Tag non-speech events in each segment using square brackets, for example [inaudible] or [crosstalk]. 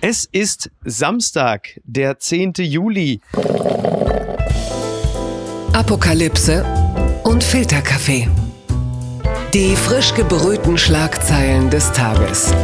Es ist Samstag, der 10. Juli. Apokalypse und Filterkaffee. Die frisch gebrühten Schlagzeilen des Tages.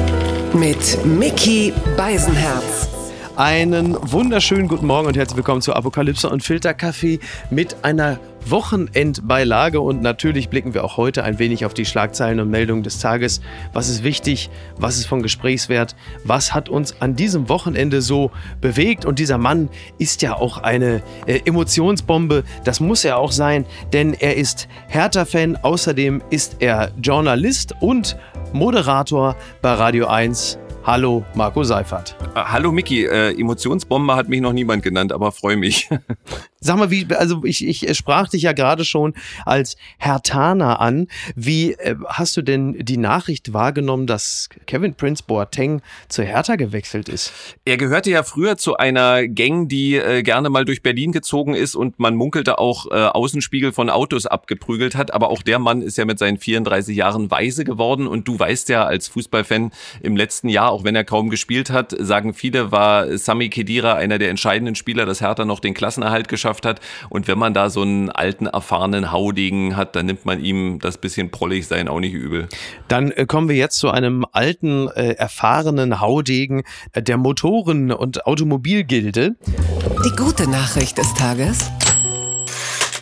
Mit Mickey Beisenherz. Einen wunderschönen guten Morgen und herzlich willkommen zu Apokalypse und Filterkaffee mit einer Wochenendbeilage und natürlich blicken wir auch heute ein wenig auf die Schlagzeilen und Meldungen des Tages. Was ist wichtig? Was ist von Gesprächswert? Was hat uns an diesem Wochenende so bewegt? Und dieser Mann ist ja auch eine äh, Emotionsbombe. Das muss er auch sein, denn er ist Hertha-Fan. Außerdem ist er Journalist und Moderator bei Radio 1 Hallo, Marco Seifert. Äh, hallo, Miki. Äh, Emotionsbombe hat mich noch niemand genannt, aber freue mich. [laughs] Sag mal, wie, also ich, ich sprach dich ja gerade schon als Hertaner an. Wie äh, hast du denn die Nachricht wahrgenommen, dass Kevin Prince Boateng zu Hertha gewechselt ist? Er gehörte ja früher zu einer Gang, die äh, gerne mal durch Berlin gezogen ist und man munkelte auch äh, Außenspiegel von Autos abgeprügelt hat. Aber auch der Mann ist ja mit seinen 34 Jahren weise geworden und du weißt ja als Fußballfan im letzten Jahr auch wenn er kaum gespielt hat, sagen viele, war Sami Kedira einer der entscheidenden Spieler, dass Hertha noch den Klassenerhalt geschafft hat. Und wenn man da so einen alten, erfahrenen Haudegen hat, dann nimmt man ihm das bisschen prollig sein auch nicht übel. Dann äh, kommen wir jetzt zu einem alten, äh, erfahrenen Haudegen äh, der Motoren- und Automobilgilde. Die gute Nachricht des Tages.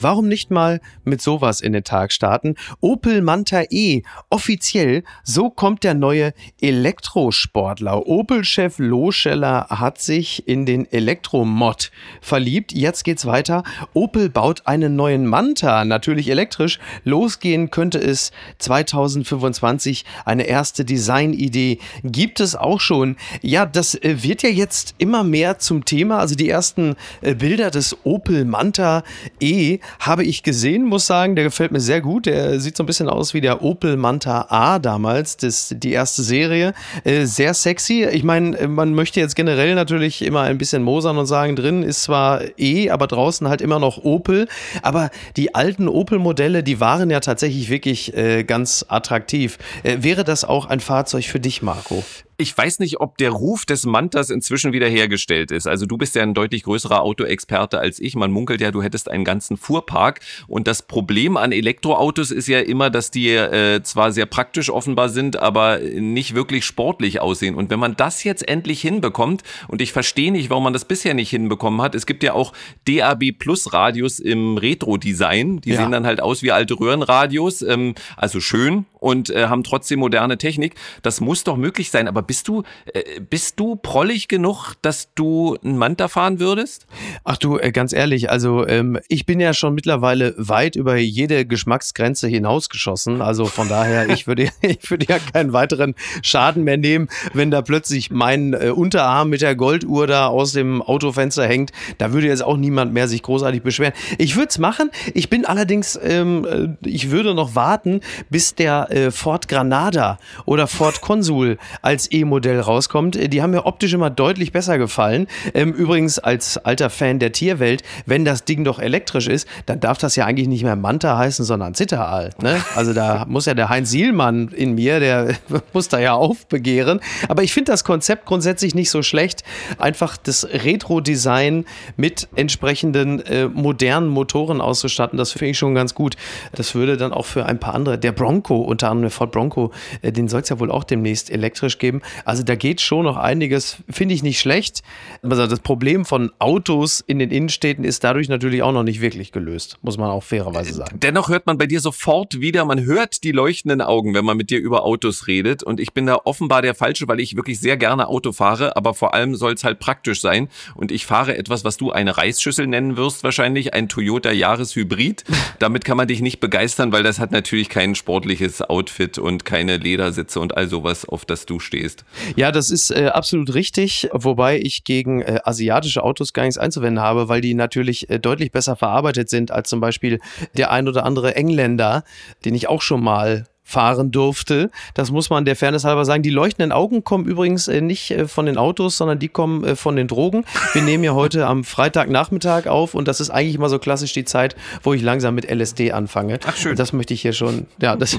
Warum nicht mal mit sowas in den Tag starten? Opel Manta E, offiziell, so kommt der neue Elektrosportler. Opel-Chef Loscheller hat sich in den Elektromod verliebt. Jetzt geht's weiter. Opel baut einen neuen Manta, natürlich elektrisch. Losgehen könnte es 2025. Eine erste Designidee gibt es auch schon. Ja, das äh, wird ja jetzt immer mehr zum Thema. Also die ersten äh, Bilder des Opel Manta E habe ich gesehen, muss sagen, der gefällt mir sehr gut. Der sieht so ein bisschen aus wie der Opel Manta A damals, das, die erste Serie. Äh, sehr sexy. Ich meine, man möchte jetzt generell natürlich immer ein bisschen mosern und sagen, drin ist zwar E, aber draußen halt immer noch Opel. Aber die alten Opel-Modelle, die waren ja tatsächlich wirklich äh, ganz attraktiv. Äh, wäre das auch ein Fahrzeug für dich, Marco? Ich weiß nicht, ob der Ruf des Mantas inzwischen wiederhergestellt ist. Also du bist ja ein deutlich größerer Autoexperte als ich. Man munkelt ja, du hättest einen ganzen Fuhrpark. Und das Problem an Elektroautos ist ja immer, dass die äh, zwar sehr praktisch offenbar sind, aber nicht wirklich sportlich aussehen. Und wenn man das jetzt endlich hinbekommt, und ich verstehe nicht, warum man das bisher nicht hinbekommen hat, es gibt ja auch DAB Plus Radios im Retro-Design. Die ja. sehen dann halt aus wie alte Röhrenradios, ähm, also schön und äh, haben trotzdem moderne Technik. Das muss doch möglich sein. Aber bist du, äh, bist du prollig genug, dass du einen Manta fahren würdest? Ach du, äh, ganz ehrlich, also ähm, ich bin ja schon mittlerweile weit über jede Geschmacksgrenze hinausgeschossen. Also von daher, [laughs] ich würde, ich würde ja keinen weiteren Schaden mehr nehmen, wenn da plötzlich mein äh, Unterarm mit der Golduhr da aus dem Autofenster hängt. Da würde jetzt auch niemand mehr sich großartig beschweren. Ich würde es machen. Ich bin allerdings, ähm, äh, ich würde noch warten, bis der äh, Ford Granada oder Ford Consul als E-Modell rauskommt. Die haben mir optisch immer deutlich besser gefallen. Ähm, übrigens als alter Fan der Tierwelt, wenn das Ding doch elektrisch ist, dann darf das ja eigentlich nicht mehr Manta heißen, sondern Zitteraal. Ne? Also da muss ja der Heinz Sielmann in mir, der [laughs] muss da ja aufbegehren. Aber ich finde das Konzept grundsätzlich nicht so schlecht. Einfach das Retro-Design mit entsprechenden äh, modernen Motoren auszustatten, das finde ich schon ganz gut. Das würde dann auch für ein paar andere, der Bronco, unter anderem der Ford Bronco, äh, den soll es ja wohl auch demnächst elektrisch geben. Also da geht schon noch einiges, finde ich nicht schlecht. Also das Problem von Autos in den Innenstädten ist dadurch natürlich auch noch nicht wirklich gelöst, muss man auch fairerweise sagen. Dennoch hört man bei dir sofort wieder, man hört die leuchtenden Augen, wenn man mit dir über Autos redet. Und ich bin da offenbar der Falsche, weil ich wirklich sehr gerne Auto fahre, aber vor allem soll es halt praktisch sein. Und ich fahre etwas, was du eine Reisschüssel nennen wirst, wahrscheinlich, ein Toyota Jahreshybrid. [laughs] Damit kann man dich nicht begeistern, weil das hat natürlich kein sportliches Outfit und keine Ledersitze und all sowas, auf das du stehst. Ja, das ist äh, absolut richtig, wobei ich gegen äh, asiatische Autos gar nichts einzuwenden habe, weil die natürlich äh, deutlich besser verarbeitet sind als zum Beispiel der ein oder andere Engländer, den ich auch schon mal fahren durfte. Das muss man der Fairness halber sagen. Die leuchtenden Augen kommen übrigens äh, nicht äh, von den Autos, sondern die kommen äh, von den Drogen. Wir nehmen ja heute am Freitagnachmittag auf und das ist eigentlich mal so klassisch die Zeit, wo ich langsam mit LSD anfange. Ach schön. Das möchte ich hier schon. Ja, das.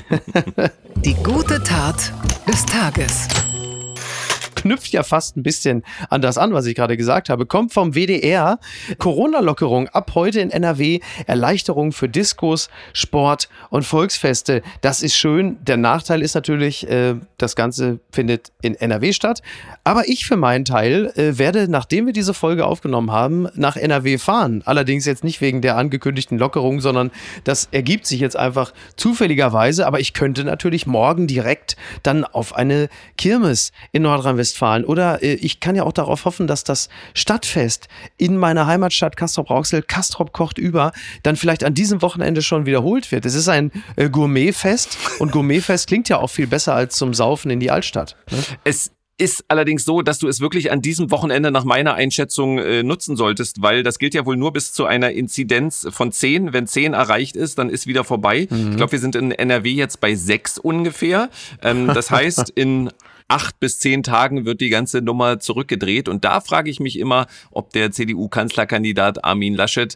die gute Tat des Tages. Knüpft ja fast ein bisschen an das an, was ich gerade gesagt habe. Kommt vom WDR. Corona-Lockerung ab heute in NRW. Erleichterung für Diskos, Sport und Volksfeste. Das ist schön. Der Nachteil ist natürlich, äh, das Ganze findet in NRW statt. Aber ich für meinen Teil äh, werde, nachdem wir diese Folge aufgenommen haben, nach NRW fahren. Allerdings jetzt nicht wegen der angekündigten Lockerung, sondern das ergibt sich jetzt einfach zufälligerweise. Aber ich könnte natürlich morgen direkt dann auf eine Kirmes in Nordrhein-Westfalen oder äh, ich kann ja auch darauf hoffen, dass das Stadtfest in meiner Heimatstadt Castrop-Rauxel, Castrop kocht über, dann vielleicht an diesem Wochenende schon wiederholt wird. Es ist ein äh, Gourmetfest und Gourmetfest klingt ja auch viel besser als zum Saufen in die Altstadt. Ne? Es ist allerdings so, dass du es wirklich an diesem Wochenende nach meiner Einschätzung äh, nutzen solltest, weil das gilt ja wohl nur bis zu einer Inzidenz von 10. Wenn 10 erreicht ist, dann ist wieder vorbei. Mhm. Ich glaube, wir sind in NRW jetzt bei 6 ungefähr. Ähm, das heißt, [laughs] in acht bis zehn Tagen wird die ganze Nummer zurückgedreht. Und da frage ich mich immer, ob der CDU-Kanzlerkandidat Armin Laschet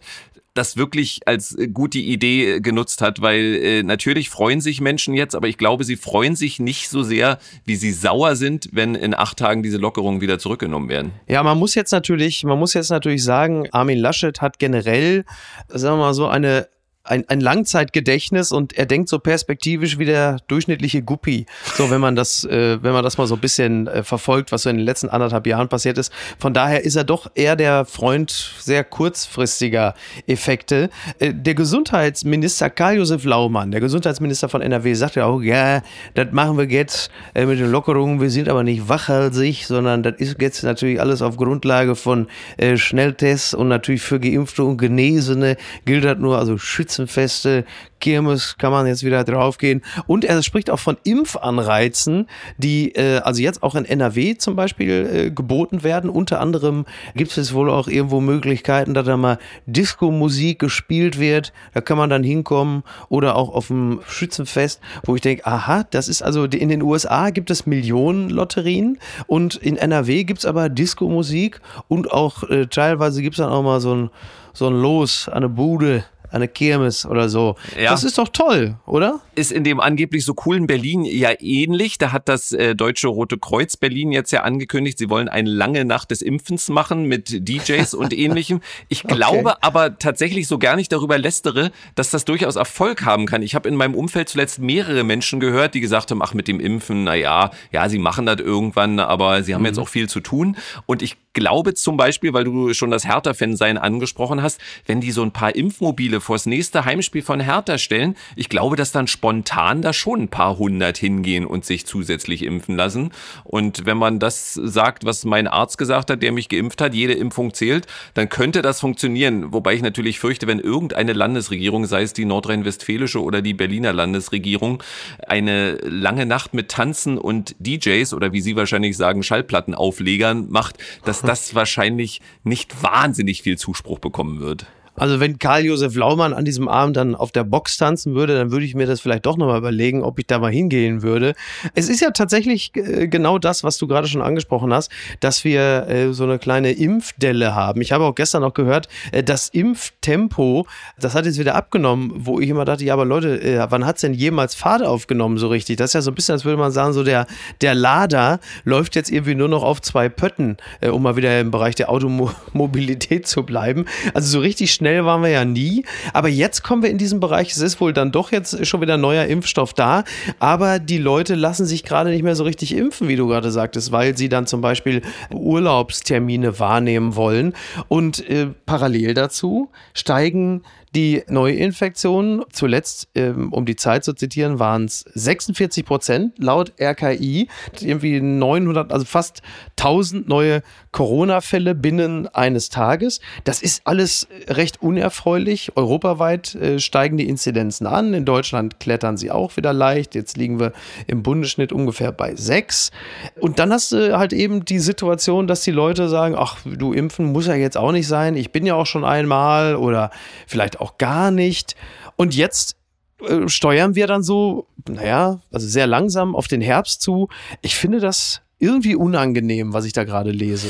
das wirklich als äh, gute Idee äh, genutzt hat, weil äh, natürlich freuen sich Menschen jetzt, aber ich glaube, sie freuen sich nicht so sehr, wie sie sauer sind, wenn in acht Tagen diese Lockerungen wieder zurückgenommen werden. Ja, man muss jetzt natürlich, man muss jetzt natürlich sagen, Armin Laschet hat generell, sagen wir mal so, eine ein, ein Langzeitgedächtnis und er denkt so perspektivisch wie der durchschnittliche Guppi. So, wenn man das, äh, wenn man das mal so ein bisschen äh, verfolgt, was so in den letzten anderthalb Jahren passiert ist. Von daher ist er doch eher der Freund sehr kurzfristiger Effekte. Äh, der Gesundheitsminister Karl-Josef Laumann, der Gesundheitsminister von NRW, sagt ja auch, ja, das machen wir jetzt äh, mit den Lockerungen. Wir sind aber nicht wachhalsig, sondern das ist jetzt natürlich alles auf Grundlage von äh, Schnelltests und natürlich für Geimpfte und Genesene gilt das nur, also schützen Schützenfeste, Kirmes kann man jetzt wieder draufgehen. Und er spricht auch von Impfanreizen, die äh, also jetzt auch in NRW zum Beispiel äh, geboten werden. Unter anderem gibt es wohl auch irgendwo Möglichkeiten, dass da mal Disco-Musik gespielt wird. Da kann man dann hinkommen oder auch auf dem Schützenfest, wo ich denke, aha, das ist also in den USA gibt es Millionen Lotterien und in NRW gibt es aber Disco-Musik und auch äh, teilweise gibt es dann auch mal so ein so ein Los, eine Bude, eine Kirmes oder so. Ja. Das ist doch toll, oder? Ist in dem angeblich so coolen Berlin ja ähnlich. Da hat das äh, Deutsche Rote Kreuz Berlin jetzt ja angekündigt, sie wollen eine lange Nacht des Impfens machen mit DJs und [laughs] ähnlichem. Ich glaube okay. aber tatsächlich so gar nicht darüber lästere, dass das durchaus Erfolg haben kann. Ich habe in meinem Umfeld zuletzt mehrere Menschen gehört, die gesagt haben, ach mit dem Impfen, na ja, ja, sie machen das irgendwann, aber sie haben mhm. jetzt auch viel zu tun. Und ich glaube zum Beispiel, weil du schon das Hertha-Fan-Sein angesprochen hast, wenn die so ein paar Impfmobile vors nächste Heimspiel von Hertha stellen, ich glaube, dass dann spontan da schon ein paar hundert hingehen und sich zusätzlich impfen lassen. Und wenn man das sagt, was mein Arzt gesagt hat, der mich geimpft hat, jede Impfung zählt, dann könnte das funktionieren. Wobei ich natürlich fürchte, wenn irgendeine Landesregierung, sei es die nordrhein-westfälische oder die Berliner Landesregierung, eine lange Nacht mit Tanzen und DJs oder wie Sie wahrscheinlich sagen, Schallplattenauflegern macht, dass das [laughs] wahrscheinlich nicht wahnsinnig viel Zuspruch bekommen wird. Also wenn Karl-Josef Laumann an diesem Abend dann auf der Box tanzen würde, dann würde ich mir das vielleicht doch nochmal überlegen, ob ich da mal hingehen würde. Es ist ja tatsächlich äh, genau das, was du gerade schon angesprochen hast, dass wir äh, so eine kleine Impfdelle haben. Ich habe auch gestern noch gehört, äh, das Impftempo, das hat jetzt wieder abgenommen, wo ich immer dachte, ja, aber Leute, wann hat es denn jemals Fahrt aufgenommen so richtig? Das ist ja so ein bisschen, als würde man sagen, so der, der Lader läuft jetzt irgendwie nur noch auf zwei Pötten, um mal wieder im Bereich der Automobilität [laughs] zu bleiben. Also so richtig schnell schnell waren wir ja nie. Aber jetzt kommen wir in diesen Bereich. Es ist wohl dann doch jetzt schon wieder neuer Impfstoff da. Aber die Leute lassen sich gerade nicht mehr so richtig impfen, wie du gerade sagtest, weil sie dann zum Beispiel Urlaubstermine wahrnehmen wollen. Und äh, parallel dazu steigen die Neuinfektionen, zuletzt, ähm, um die Zeit zu zitieren, waren es 46 Prozent laut RKI. Irgendwie 900, also fast 1000 neue Corona-Fälle binnen eines Tages. Das ist alles recht unerfreulich. Europaweit äh, steigen die Inzidenzen an. In Deutschland klettern sie auch wieder leicht. Jetzt liegen wir im Bundesschnitt ungefähr bei sechs. Und dann hast du halt eben die Situation, dass die Leute sagen, ach, du impfen muss ja jetzt auch nicht sein. Ich bin ja auch schon einmal oder vielleicht auch gar nicht. Und jetzt äh, steuern wir dann so, naja, also sehr langsam auf den Herbst zu. Ich finde das irgendwie unangenehm, was ich da gerade lese.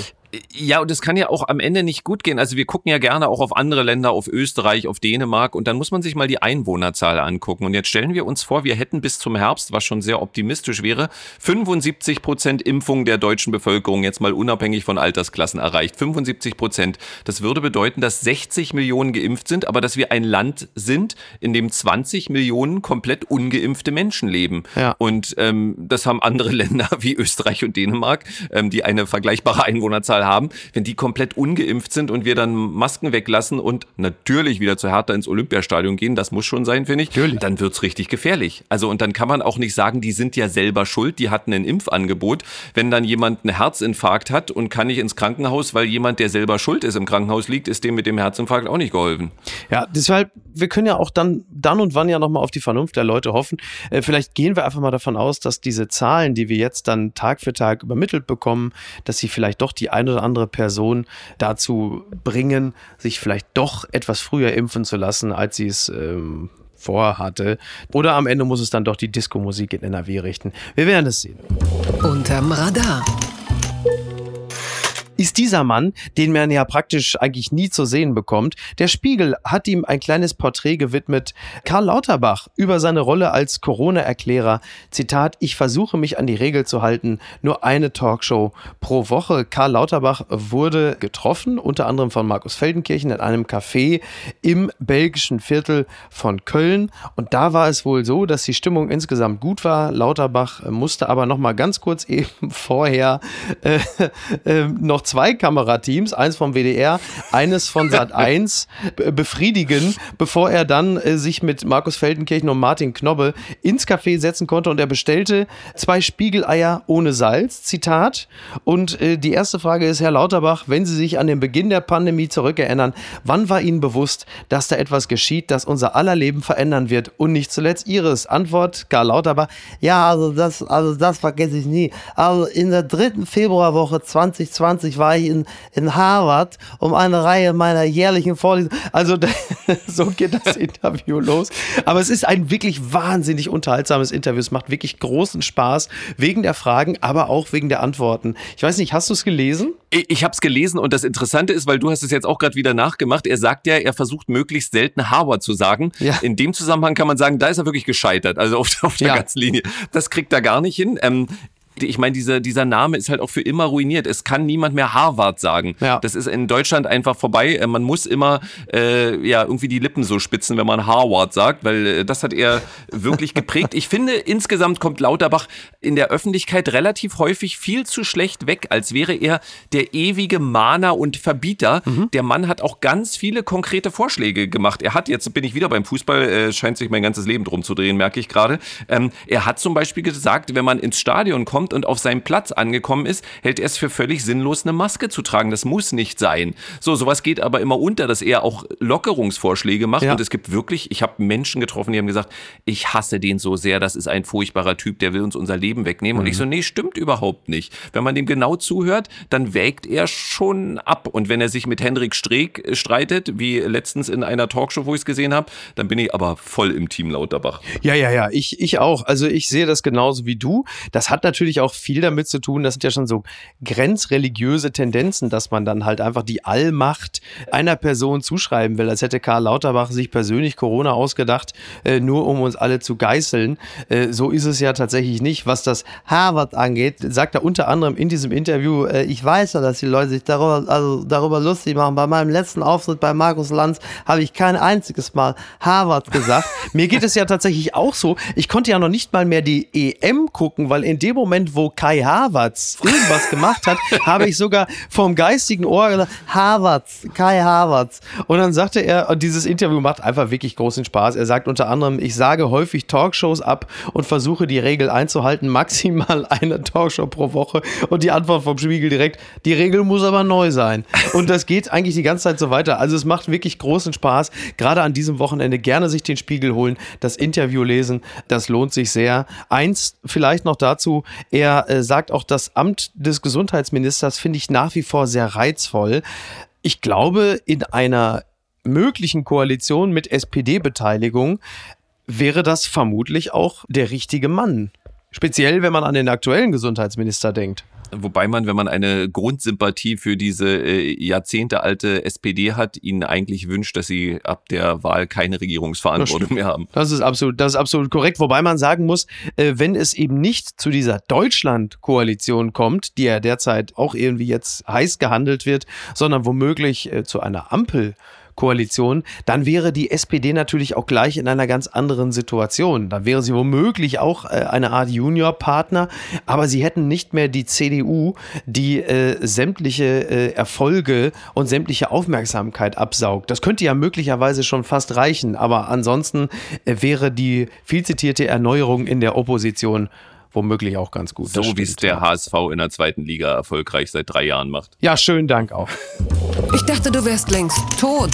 Ja, und es kann ja auch am Ende nicht gut gehen. Also wir gucken ja gerne auch auf andere Länder, auf Österreich, auf Dänemark und dann muss man sich mal die Einwohnerzahl angucken. Und jetzt stellen wir uns vor, wir hätten bis zum Herbst, was schon sehr optimistisch wäre, 75 Prozent Impfung der deutschen Bevölkerung jetzt mal unabhängig von Altersklassen erreicht. 75 Prozent. Das würde bedeuten, dass 60 Millionen geimpft sind, aber dass wir ein Land sind, in dem 20 Millionen komplett ungeimpfte Menschen leben. Ja. Und ähm, das haben andere [laughs] Länder wie Österreich und Dänemark, ähm, die eine vergleichbare Einwohnerzahl haben, wenn die komplett ungeimpft sind und wir dann Masken weglassen und natürlich wieder zu Hertha ins Olympiastadion gehen, das muss schon sein, finde ich, natürlich. dann wird's richtig gefährlich. Also und dann kann man auch nicht sagen, die sind ja selber schuld, die hatten ein Impfangebot. Wenn dann jemand einen Herzinfarkt hat und kann nicht ins Krankenhaus, weil jemand, der selber schuld ist, im Krankenhaus liegt, ist dem mit dem Herzinfarkt auch nicht geholfen. Ja, deshalb, wir können ja auch dann, dann und wann ja nochmal auf die Vernunft der Leute hoffen. Äh, vielleicht gehen wir einfach mal davon aus, dass diese Zahlen, die wir jetzt dann Tag für Tag übermittelt bekommen, dass sie vielleicht doch die eine oder andere Person dazu bringen, sich vielleicht doch etwas früher impfen zu lassen, als sie es ähm, vorhatte. Oder am Ende muss es dann doch die Disco-Musik in NRW richten. Wir werden es sehen. Unterm Radar ist dieser Mann, den man ja praktisch eigentlich nie zu sehen bekommt. Der Spiegel hat ihm ein kleines Porträt gewidmet. Karl Lauterbach über seine Rolle als Corona-Erklärer. Zitat, ich versuche mich an die Regel zu halten. Nur eine Talkshow pro Woche. Karl Lauterbach wurde getroffen, unter anderem von Markus Feldenkirchen in einem Café im belgischen Viertel von Köln. Und da war es wohl so, dass die Stimmung insgesamt gut war. Lauterbach musste aber noch mal ganz kurz [laughs] eben vorher äh, äh, noch zwei Kamerateams, eins vom WDR, eines von Sat [laughs] 1 befriedigen, bevor er dann äh, sich mit Markus Feldenkirchen und Martin Knobbe ins Café setzen konnte und er bestellte zwei Spiegeleier ohne Salz, Zitat. Und äh, die erste Frage ist, Herr Lauterbach, wenn Sie sich an den Beginn der Pandemie zurückerinnern, wann war Ihnen bewusst, dass da etwas geschieht, das unser aller Leben verändern wird und nicht zuletzt Ihres? Antwort, Karl Lauterbach, ja, also das, also das vergesse ich nie. Also in der dritten Februarwoche 2020 war ich in, in Harvard, um eine Reihe meiner jährlichen Vorlesungen. Also [laughs] so geht das Interview los. Aber es ist ein wirklich wahnsinnig unterhaltsames Interview. Es macht wirklich großen Spaß wegen der Fragen, aber auch wegen der Antworten. Ich weiß nicht, hast du es gelesen? Ich, ich habe es gelesen und das Interessante ist, weil du hast es jetzt auch gerade wieder nachgemacht. Er sagt ja, er versucht möglichst selten Harvard zu sagen. Ja. In dem Zusammenhang kann man sagen, da ist er wirklich gescheitert. Also auf, auf der ja. ganzen Linie. Das kriegt er gar nicht hin. Ähm, ich meine, dieser, dieser Name ist halt auch für immer ruiniert. Es kann niemand mehr Harvard sagen. Ja. Das ist in Deutschland einfach vorbei. Äh, man muss immer äh, ja irgendwie die Lippen so spitzen, wenn man Harvard sagt, weil äh, das hat er wirklich geprägt. Ich finde, insgesamt kommt Lauterbach in der Öffentlichkeit relativ häufig viel zu schlecht weg, als wäre er der ewige Mahner und Verbieter. Mhm. Der Mann hat auch ganz viele konkrete Vorschläge gemacht. Er hat, jetzt bin ich wieder beim Fußball, äh, scheint sich mein ganzes Leben drum zu drehen, merke ich gerade. Ähm, er hat zum Beispiel gesagt, wenn man ins Stadion kommt, kommt und auf seinem Platz angekommen ist, hält er es für völlig sinnlos, eine Maske zu tragen. Das muss nicht sein. So, sowas geht aber immer unter, dass er auch Lockerungsvorschläge macht. Ja. Und es gibt wirklich, ich habe Menschen getroffen, die haben gesagt, ich hasse den so sehr, das ist ein furchtbarer Typ, der will uns unser Leben wegnehmen. Mhm. Und ich so, nee, stimmt überhaupt nicht. Wenn man dem genau zuhört, dann wägt er schon ab. Und wenn er sich mit Hendrik Streeck äh, streitet, wie letztens in einer Talkshow, wo ich es gesehen habe, dann bin ich aber voll im Team Lauterbach. Ja, ja, ja, ich, ich auch. Also ich sehe das genauso wie du. Das hat natürlich natürlich auch viel damit zu tun, das sind ja schon so grenzreligiöse Tendenzen, dass man dann halt einfach die Allmacht einer Person zuschreiben will, als hätte Karl Lauterbach sich persönlich Corona ausgedacht, äh, nur um uns alle zu geißeln. Äh, so ist es ja tatsächlich nicht. Was das Harvard angeht, sagt er unter anderem in diesem Interview, äh, ich weiß ja, dass die Leute sich darüber, also darüber lustig machen. Bei meinem letzten Auftritt bei Markus Lanz habe ich kein einziges Mal Harvard gesagt. Mir geht es ja tatsächlich auch so. Ich konnte ja noch nicht mal mehr die EM gucken, weil in dem Moment, Moment, wo Kai Havertz irgendwas gemacht hat, [laughs] habe ich sogar vom geistigen Ohr gesagt, Havertz, Kai Havertz. Und dann sagte er, und dieses Interview macht einfach wirklich großen Spaß. Er sagt unter anderem, ich sage häufig Talkshows ab und versuche die Regel einzuhalten, maximal [laughs] eine Talkshow pro Woche. Und die Antwort vom Spiegel direkt, die Regel muss aber neu sein. Und das geht eigentlich die ganze Zeit so weiter. Also es macht wirklich großen Spaß. Gerade an diesem Wochenende gerne sich den Spiegel holen, das Interview lesen, das lohnt sich sehr. Eins vielleicht noch dazu, er äh, sagt auch, das Amt des Gesundheitsministers finde ich nach wie vor sehr reizvoll. Ich glaube, in einer möglichen Koalition mit SPD-Beteiligung wäre das vermutlich auch der richtige Mann. Speziell, wenn man an den aktuellen Gesundheitsminister denkt. Wobei man, wenn man eine Grundsympathie für diese äh, jahrzehntealte SPD hat, ihnen eigentlich wünscht, dass sie ab der Wahl keine Regierungsverantwortung mehr haben. Das ist absolut, das ist absolut korrekt. Wobei man sagen muss, äh, wenn es eben nicht zu dieser Deutschland-Koalition kommt, die ja derzeit auch irgendwie jetzt heiß gehandelt wird, sondern womöglich äh, zu einer Ampel Koalition, dann wäre die SPD natürlich auch gleich in einer ganz anderen Situation. Dann wäre sie womöglich auch äh, eine Art Juniorpartner, aber sie hätten nicht mehr die CDU, die äh, sämtliche äh, Erfolge und sämtliche Aufmerksamkeit absaugt. Das könnte ja möglicherweise schon fast reichen, aber ansonsten äh, wäre die viel zitierte Erneuerung in der Opposition womöglich auch ganz gut. So wie es der HSV in der zweiten Liga erfolgreich seit drei Jahren macht. Ja, schönen Dank auch. Ich dachte, du wärst längst tot.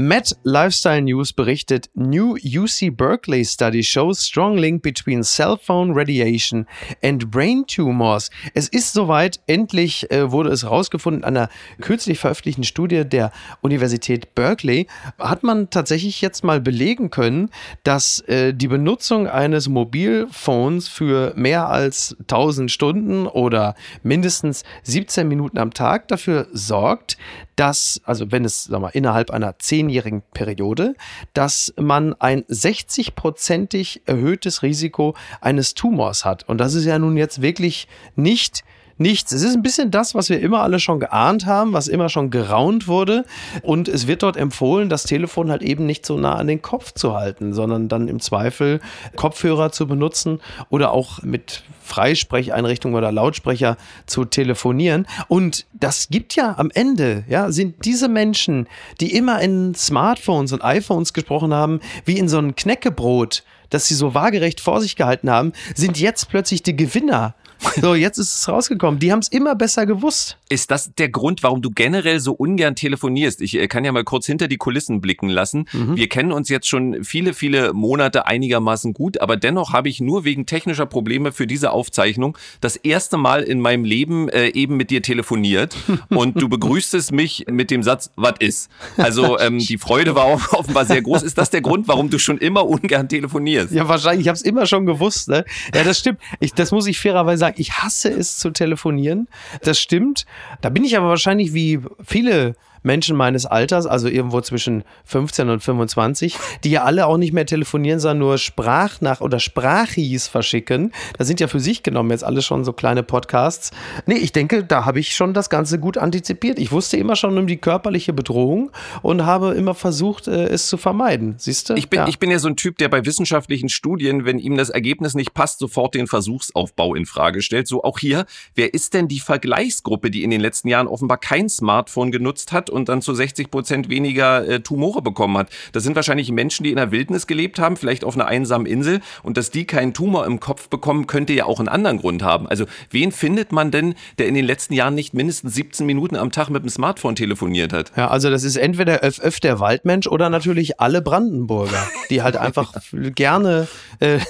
Met Lifestyle News berichtet, New UC Berkeley study shows strong link between cell phone radiation and brain tumors. Es ist soweit, endlich äh, wurde es herausgefunden, an einer kürzlich veröffentlichten Studie der Universität Berkeley hat man tatsächlich jetzt mal belegen können, dass äh, die Benutzung eines Mobilphones für mehr als 1000 Stunden oder mindestens 17 Minuten am Tag dafür sorgt, dass, also wenn es sag mal, innerhalb einer zehnjährigen Periode, dass man ein 60-prozentig erhöhtes Risiko eines Tumors hat. Und das ist ja nun jetzt wirklich nicht nichts. Es ist ein bisschen das, was wir immer alle schon geahnt haben, was immer schon geraunt wurde. Und es wird dort empfohlen, das Telefon halt eben nicht so nah an den Kopf zu halten, sondern dann im Zweifel Kopfhörer zu benutzen oder auch mit Freisprecheinrichtungen oder Lautsprecher zu telefonieren. Und das gibt ja am Ende, ja, sind diese Menschen, die immer in Smartphones und iPhones gesprochen haben, wie in so einem Knäckebrot, das sie so waagerecht vor sich gehalten haben, sind jetzt plötzlich die Gewinner [laughs] so, jetzt ist es rausgekommen. Die haben es immer besser gewusst. Ist das der Grund, warum du generell so ungern telefonierst? Ich äh, kann ja mal kurz hinter die Kulissen blicken lassen. Mhm. Wir kennen uns jetzt schon viele, viele Monate einigermaßen gut, aber dennoch habe ich nur wegen technischer Probleme für diese Aufzeichnung das erste Mal in meinem Leben äh, eben mit dir telefoniert [laughs] und du begrüßtest mich mit dem Satz, was ist? Also ähm, die Freude war [laughs] offenbar sehr groß. Ist das der Grund, warum du schon immer ungern telefonierst? Ja, wahrscheinlich. Ich habe es immer schon gewusst. Ne? Ja, das stimmt. Ich, das muss ich fairerweise sagen sagen, ich hasse es zu telefonieren. Das stimmt. Da bin ich aber wahrscheinlich wie viele Menschen meines Alters, also irgendwo zwischen 15 und 25, die ja alle auch nicht mehr telefonieren, sondern nur Sprachnach- oder Sprachis verschicken. Das sind ja für sich genommen jetzt alle schon so kleine Podcasts. Nee, ich denke, da habe ich schon das Ganze gut antizipiert. Ich wusste immer schon um die körperliche Bedrohung und habe immer versucht, äh, es zu vermeiden. Siehst du? Ich bin, ja. ich bin ja so ein Typ, der bei wissenschaftlichen Studien, wenn ihm das Ergebnis nicht passt, sofort den Versuchsaufbau in Frage stellt. So auch hier. Wer ist denn die Vergleichsgruppe, die in den letzten Jahren offenbar kein Smartphone genutzt hat und dann zu 60 Prozent weniger äh, Tumore bekommen hat. Das sind wahrscheinlich Menschen, die in der Wildnis gelebt haben, vielleicht auf einer einsamen Insel und dass die keinen Tumor im Kopf bekommen, könnte ja auch einen anderen Grund haben. Also wen findet man denn, der in den letzten Jahren nicht mindestens 17 Minuten am Tag mit dem Smartphone telefoniert hat? Ja, also das ist entweder öf, öf der Waldmensch oder natürlich alle Brandenburger, die halt [laughs] einfach gerne. Äh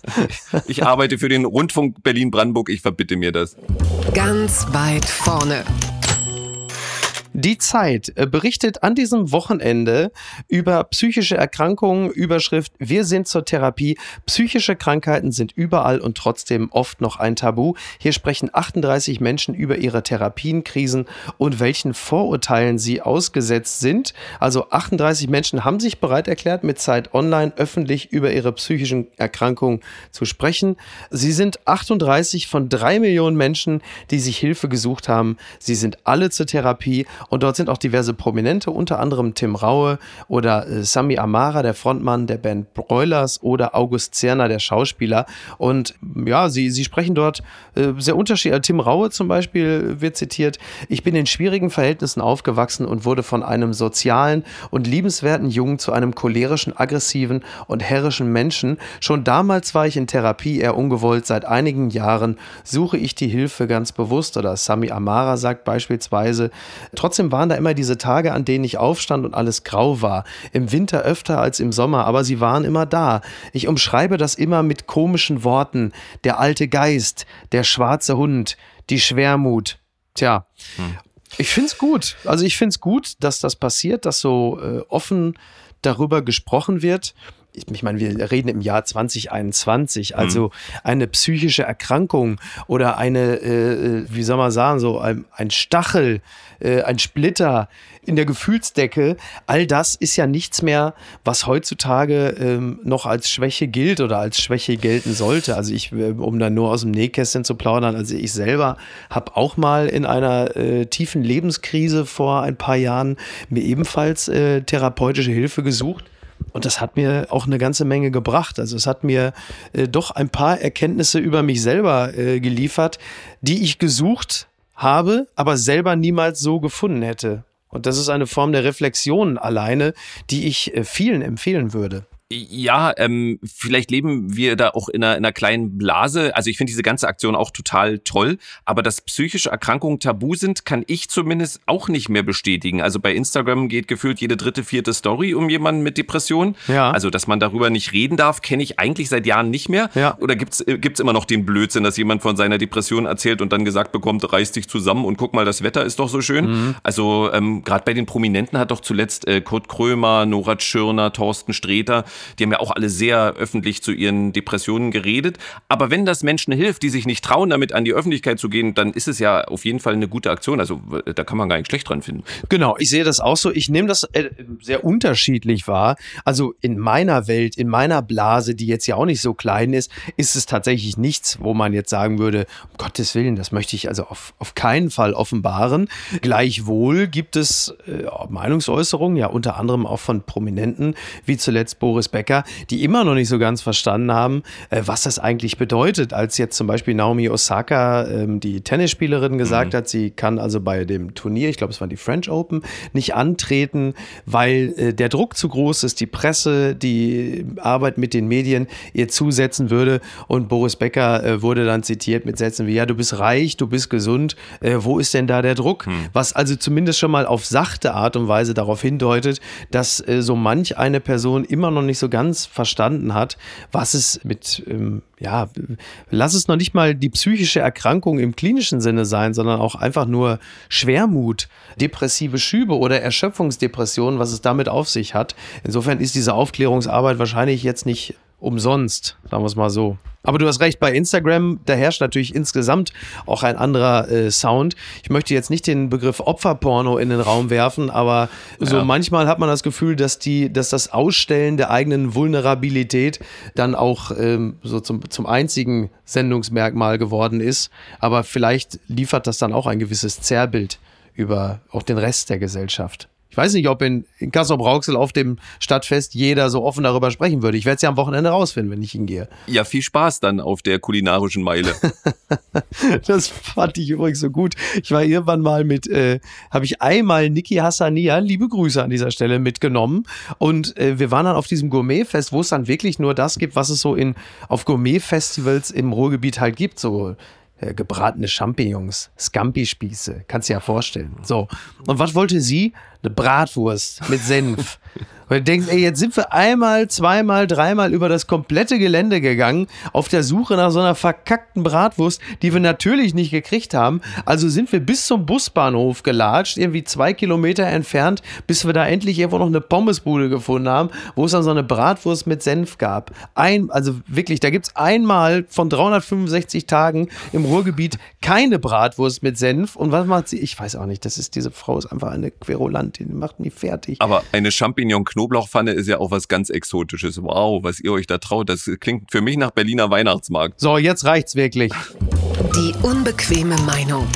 [laughs] ich arbeite für den Rundfunk Berlin-Brandenburg, ich verbitte mir das. Ganz weit vorne. Die Zeit äh, berichtet an diesem Wochenende über psychische Erkrankungen, Überschrift Wir sind zur Therapie. Psychische Krankheiten sind überall und trotzdem oft noch ein Tabu. Hier sprechen 38 Menschen über ihre Therapienkrisen und welchen Vorurteilen sie ausgesetzt sind. Also 38 Menschen haben sich bereit erklärt, mit Zeit Online öffentlich über ihre psychischen Erkrankungen zu sprechen. Sie sind 38 von drei Millionen Menschen, die sich Hilfe gesucht haben. Sie sind alle zur Therapie und dort sind auch diverse Prominente, unter anderem Tim Raue oder äh, Sami Amara, der Frontmann der Band Broilers oder August Zerner, der Schauspieler. Und ja, sie, sie sprechen dort äh, sehr unterschiedlich. Äh, Tim Raue zum Beispiel wird zitiert. Ich bin in schwierigen Verhältnissen aufgewachsen und wurde von einem sozialen und liebenswerten Jungen zu einem cholerischen, aggressiven und herrischen Menschen. Schon damals war ich in Therapie eher ungewollt. Seit einigen Jahren suche ich die Hilfe ganz bewusst. Oder Sami Amara sagt beispielsweise, trotz Trotzdem waren da immer diese Tage, an denen ich aufstand und alles grau war. Im Winter öfter als im Sommer, aber sie waren immer da. Ich umschreibe das immer mit komischen Worten. Der alte Geist, der schwarze Hund, die Schwermut. Tja. Hm. Ich finde es gut. Also ich finde es gut, dass das passiert, dass so äh, offen darüber gesprochen wird. Ich meine, wir reden im Jahr 2021, also mhm. eine psychische Erkrankung oder eine, äh, wie soll man sagen, so ein, ein Stachel, äh, ein Splitter in der Gefühlsdecke, all das ist ja nichts mehr, was heutzutage ähm, noch als Schwäche gilt oder als Schwäche gelten sollte. Also ich, äh, um dann nur aus dem Nähkästchen zu plaudern, also ich selber habe auch mal in einer äh, tiefen Lebenskrise vor ein paar Jahren mir ebenfalls äh, therapeutische Hilfe gesucht. Und das hat mir auch eine ganze Menge gebracht. Also es hat mir äh, doch ein paar Erkenntnisse über mich selber äh, geliefert, die ich gesucht habe, aber selber niemals so gefunden hätte. Und das ist eine Form der Reflexion alleine, die ich äh, vielen empfehlen würde. Ja, ähm, vielleicht leben wir da auch in einer, in einer kleinen Blase. Also ich finde diese ganze Aktion auch total toll, aber dass psychische Erkrankungen tabu sind, kann ich zumindest auch nicht mehr bestätigen. Also bei Instagram geht gefühlt jede dritte, vierte Story um jemanden mit Depression. Ja. Also dass man darüber nicht reden darf, kenne ich eigentlich seit Jahren nicht mehr. Ja. Oder gibt's äh, gibt's immer noch den Blödsinn, dass jemand von seiner Depression erzählt und dann gesagt bekommt, reiß dich zusammen und guck mal, das Wetter ist doch so schön. Mhm. Also ähm, gerade bei den Prominenten hat doch zuletzt äh, Kurt Krömer, Nora Tschirner, Thorsten Sträter die haben ja auch alle sehr öffentlich zu ihren Depressionen geredet. Aber wenn das Menschen hilft, die sich nicht trauen, damit an die Öffentlichkeit zu gehen, dann ist es ja auf jeden Fall eine gute Aktion. Also da kann man gar nicht schlecht dran finden. Genau, ich sehe das auch so. Ich nehme das äh, sehr unterschiedlich wahr. Also in meiner Welt, in meiner Blase, die jetzt ja auch nicht so klein ist, ist es tatsächlich nichts, wo man jetzt sagen würde, um Gottes Willen, das möchte ich also auf, auf keinen Fall offenbaren. Gleichwohl gibt es äh, Meinungsäußerungen, ja unter anderem auch von Prominenten, wie zuletzt Boris Becker, die immer noch nicht so ganz verstanden haben, äh, was das eigentlich bedeutet. Als jetzt zum Beispiel Naomi Osaka, ähm, die Tennisspielerin, gesagt mhm. hat, sie kann also bei dem Turnier, ich glaube, es waren die French Open, nicht antreten, weil äh, der Druck zu groß ist, die Presse, die Arbeit mit den Medien ihr zusetzen würde. Und Boris Becker äh, wurde dann zitiert mit Sätzen wie, ja, du bist reich, du bist gesund, äh, wo ist denn da der Druck? Mhm. Was also zumindest schon mal auf sachte Art und Weise darauf hindeutet, dass äh, so manch eine Person immer noch nicht so ganz verstanden hat, was es mit, ähm, ja, lass es noch nicht mal die psychische Erkrankung im klinischen Sinne sein, sondern auch einfach nur Schwermut, depressive Schübe oder Erschöpfungsdepression, was es damit auf sich hat. Insofern ist diese Aufklärungsarbeit wahrscheinlich jetzt nicht umsonst, sagen wir es mal so. Aber du hast recht, bei Instagram, da herrscht natürlich insgesamt auch ein anderer äh, Sound. Ich möchte jetzt nicht den Begriff Opferporno in den Raum werfen, aber ja. so manchmal hat man das Gefühl, dass die, dass das Ausstellen der eigenen Vulnerabilität dann auch ähm, so zum, zum einzigen Sendungsmerkmal geworden ist. Aber vielleicht liefert das dann auch ein gewisses Zerrbild über auch den Rest der Gesellschaft. Ich weiß nicht, ob in, in Kassel-Brauxel auf dem Stadtfest jeder so offen darüber sprechen würde. Ich werde es ja am Wochenende rausfinden, wenn ich hingehe. Ja, viel Spaß dann auf der kulinarischen Meile. [laughs] das fand ich übrigens so gut. Ich war irgendwann mal mit, äh, habe ich einmal Niki Hassania, liebe Grüße an dieser Stelle, mitgenommen. Und äh, wir waren dann auf diesem Gourmetfest, wo es dann wirklich nur das gibt, was es so in auf Gourmetfestivals im Ruhrgebiet halt gibt. So äh, gebratene Champignons, Scampi-Spieße, kannst du dir ja vorstellen. So. Und was wollte sie? Eine Bratwurst mit Senf. Und du denkst, ey, jetzt sind wir einmal, zweimal, dreimal über das komplette Gelände gegangen, auf der Suche nach so einer verkackten Bratwurst, die wir natürlich nicht gekriegt haben. Also sind wir bis zum Busbahnhof gelatscht, irgendwie zwei Kilometer entfernt, bis wir da endlich irgendwo noch eine Pommesbude gefunden haben, wo es dann so eine Bratwurst mit Senf gab. Ein, also wirklich, da gibt es einmal von 365 Tagen im Ruhrgebiet keine Bratwurst mit Senf. Und was macht sie? Ich weiß auch nicht. Das ist, diese Frau ist einfach eine Querulantin, die macht mich fertig. Aber eine champignon Knoblauchpfanne ist ja auch was ganz Exotisches. Wow, was ihr euch da traut. Das klingt für mich nach Berliner Weihnachtsmarkt. So, jetzt reicht's wirklich. Die unbequeme Meinung.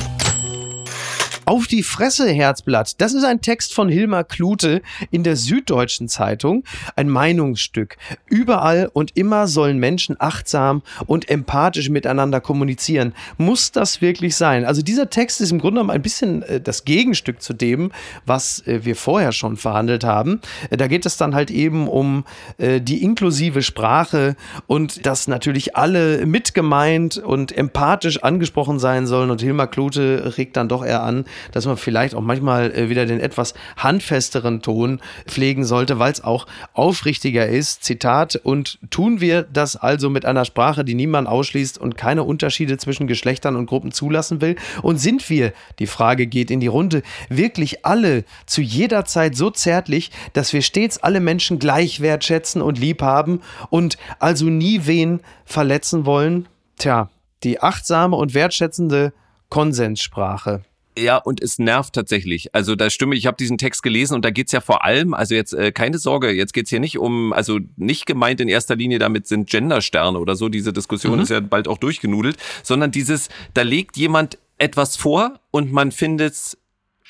Auf die Fresse, Herzblatt. Das ist ein Text von Hilmar Klute in der Süddeutschen Zeitung. Ein Meinungsstück. Überall und immer sollen Menschen achtsam und empathisch miteinander kommunizieren. Muss das wirklich sein? Also dieser Text ist im Grunde genommen ein bisschen äh, das Gegenstück zu dem, was äh, wir vorher schon verhandelt haben. Äh, da geht es dann halt eben um die inklusive Sprache und dass natürlich alle mitgemeint und empathisch angesprochen sein sollen. Und Hilmar Klute regt dann doch eher an, dass man vielleicht auch manchmal äh, wieder den etwas handfesteren Ton pflegen sollte, weil es auch aufrichtiger ist. Zitat, und tun wir das also mit einer Sprache, die niemand ausschließt und keine Unterschiede zwischen Geschlechtern und Gruppen zulassen will? Und sind wir, die Frage geht in die Runde, wirklich alle zu jeder Zeit so zärtlich, dass wir stets alle Menschen gleich wertschätzen und lieb haben und also nie wen verletzen wollen? Tja, die achtsame und wertschätzende Konsenssprache. Ja, und es nervt tatsächlich. Also da stimme ich, ich habe diesen Text gelesen und da geht's ja vor allem, also jetzt äh, keine Sorge, jetzt geht's hier nicht um, also nicht gemeint in erster Linie damit sind Gendersterne oder so, diese Diskussion mhm. ist ja bald auch durchgenudelt, sondern dieses, da legt jemand etwas vor und man findet's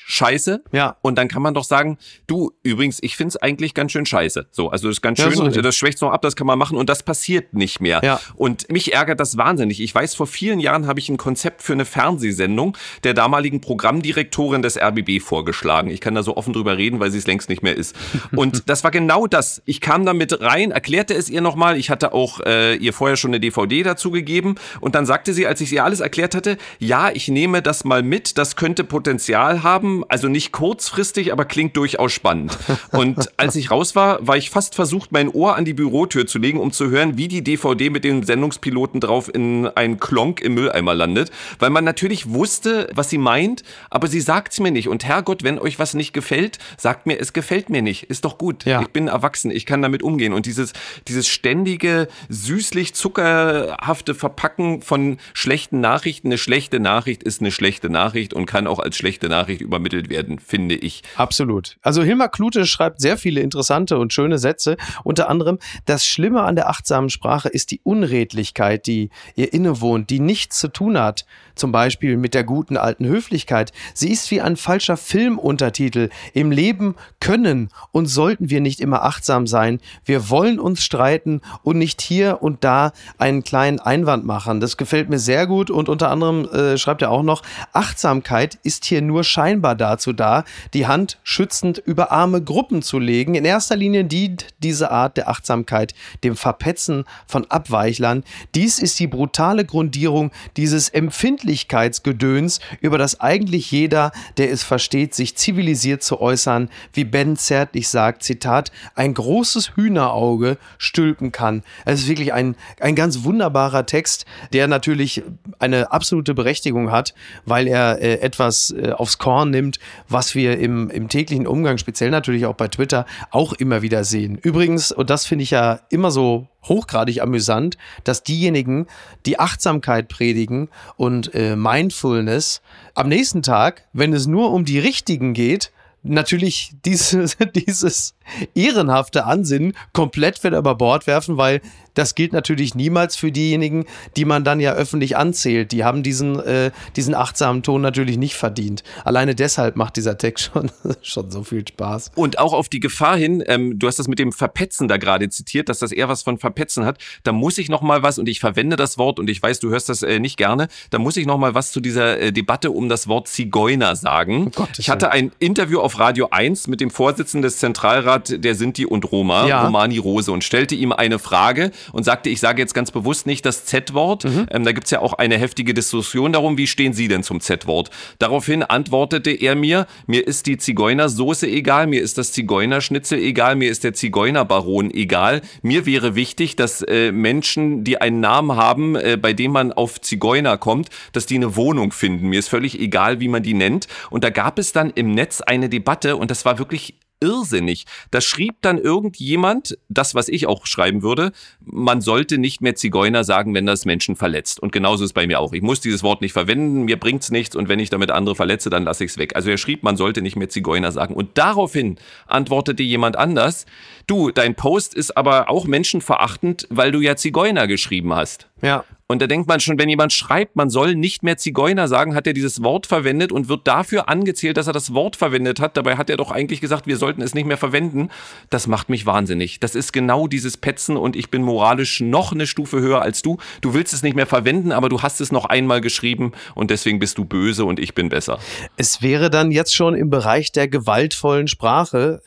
scheiße. Ja. Und dann kann man doch sagen, du, übrigens, ich find's eigentlich ganz schön scheiße. So, also das ist ganz schön, ja, so das schwächt noch ab, das kann man machen und das passiert nicht mehr. Ja. Und mich ärgert das wahnsinnig. Ich weiß, vor vielen Jahren habe ich ein Konzept für eine Fernsehsendung der damaligen Programmdirektorin des RBB vorgeschlagen. Ich kann da so offen drüber reden, weil sie es längst nicht mehr ist. [laughs] Und das war genau das. Ich kam damit rein, erklärte es ihr nochmal. Ich hatte auch äh, ihr vorher schon eine DVD dazu gegeben. Und dann sagte sie, als ich ihr alles erklärt hatte, ja, ich nehme das mal mit, das könnte Potenzial haben also nicht kurzfristig, aber klingt durchaus spannend. Und [laughs] als ich raus war, war ich fast versucht, mein Ohr an die Bürotür zu legen, um zu hören, wie die DVD mit dem Sendungspiloten drauf in einen Klonk im Mülleimer landet, weil man natürlich wusste, was sie meint, aber sie sagt es mir nicht. Und Herrgott, wenn euch was nicht gefällt, sagt mir, es gefällt mir nicht. Ist doch gut. Ja. Ich bin erwachsen, ich kann damit umgehen. Und dieses, dieses ständige, süßlich zuckerhafte Verpacken von schlechten Nachrichten, eine schlechte Nachricht ist eine schlechte Nachricht und kann auch als schlechte Nachricht über übermittelt werden, finde ich. Absolut. Also Hilmar Klute schreibt sehr viele interessante und schöne Sätze. Unter anderem, das Schlimme an der achtsamen Sprache ist die Unredlichkeit, die ihr innewohnt, die nichts zu tun hat, zum Beispiel mit der guten alten Höflichkeit. Sie ist wie ein falscher Filmuntertitel. Im Leben können und sollten wir nicht immer achtsam sein. Wir wollen uns streiten und nicht hier und da einen kleinen Einwand machen. Das gefällt mir sehr gut und unter anderem äh, schreibt er auch noch, Achtsamkeit ist hier nur scheinbar dazu da, die Hand schützend über arme Gruppen zu legen. In erster Linie dient diese Art der Achtsamkeit dem Verpetzen von Abweichlern. Dies ist die brutale Grundierung dieses Empfindlichkeitsgedöns, über das eigentlich jeder, der es versteht, sich zivilisiert zu äußern, wie Ben zärtlich sagt, Zitat, ein großes Hühnerauge stülpen kann. Es ist wirklich ein, ein ganz wunderbarer Text, der natürlich eine absolute Berechtigung hat, weil er äh, etwas äh, aufs Korn nimmt nimmt, was wir im, im täglichen Umgang, speziell natürlich auch bei Twitter, auch immer wieder sehen. Übrigens, und das finde ich ja immer so hochgradig amüsant, dass diejenigen, die Achtsamkeit predigen und äh, Mindfulness, am nächsten Tag, wenn es nur um die Richtigen geht, natürlich dieses, [laughs] dieses ehrenhafte Ansinnen komplett wieder über Bord werfen, weil das gilt natürlich niemals für diejenigen, die man dann ja öffentlich anzählt. Die haben diesen, äh, diesen achtsamen Ton natürlich nicht verdient. Alleine deshalb macht dieser Text [laughs] schon, schon so viel Spaß. Und auch auf die Gefahr hin, ähm, du hast das mit dem Verpetzen da gerade zitiert, dass das eher was von Verpetzen hat. Da muss ich noch mal was, und ich verwende das Wort, und ich weiß, du hörst das äh, nicht gerne, da muss ich noch mal was zu dieser äh, Debatte um das Wort Zigeuner sagen. Oh ich hatte ein Interview auf Radio 1 mit dem Vorsitzenden des Zentralrats der Sinti und Roma, ja. Romani Rose, und stellte ihm eine Frage und sagte, ich sage jetzt ganz bewusst nicht das Z-Wort. Mhm. Ähm, da gibt's ja auch eine heftige Diskussion darum, wie stehen Sie denn zum Z-Wort? Daraufhin antwortete er mir, mir ist die Zigeunersoße egal, mir ist das Zigeunerschnitzel egal, mir ist der Zigeunerbaron egal. Mir wäre wichtig, dass äh, Menschen, die einen Namen haben, äh, bei dem man auf Zigeuner kommt, dass die eine Wohnung finden. Mir ist völlig egal, wie man die nennt. Und da gab es dann im Netz eine Debatte und das war wirklich irrsinnig. Da schrieb dann irgendjemand, das, was ich auch schreiben würde, man sollte nicht mehr Zigeuner sagen, wenn das Menschen verletzt. Und genauso ist es bei mir auch. Ich muss dieses Wort nicht verwenden, mir bringt's nichts und wenn ich damit andere verletze, dann lasse ich's weg. Also er schrieb, man sollte nicht mehr Zigeuner sagen. Und daraufhin antwortete jemand anders, du, dein Post ist aber auch menschenverachtend, weil du ja Zigeuner geschrieben hast. Ja. Und da denkt man schon, wenn jemand schreibt, man soll nicht mehr Zigeuner sagen, hat er dieses Wort verwendet und wird dafür angezählt, dass er das Wort verwendet hat. Dabei hat er doch eigentlich gesagt, wir sollten es nicht mehr verwenden. Das macht mich wahnsinnig. Das ist genau dieses Petzen und ich bin moralisch noch eine Stufe höher als du. Du willst es nicht mehr verwenden, aber du hast es noch einmal geschrieben und deswegen bist du böse und ich bin besser. Es wäre dann jetzt schon im Bereich der gewaltvollen Sprache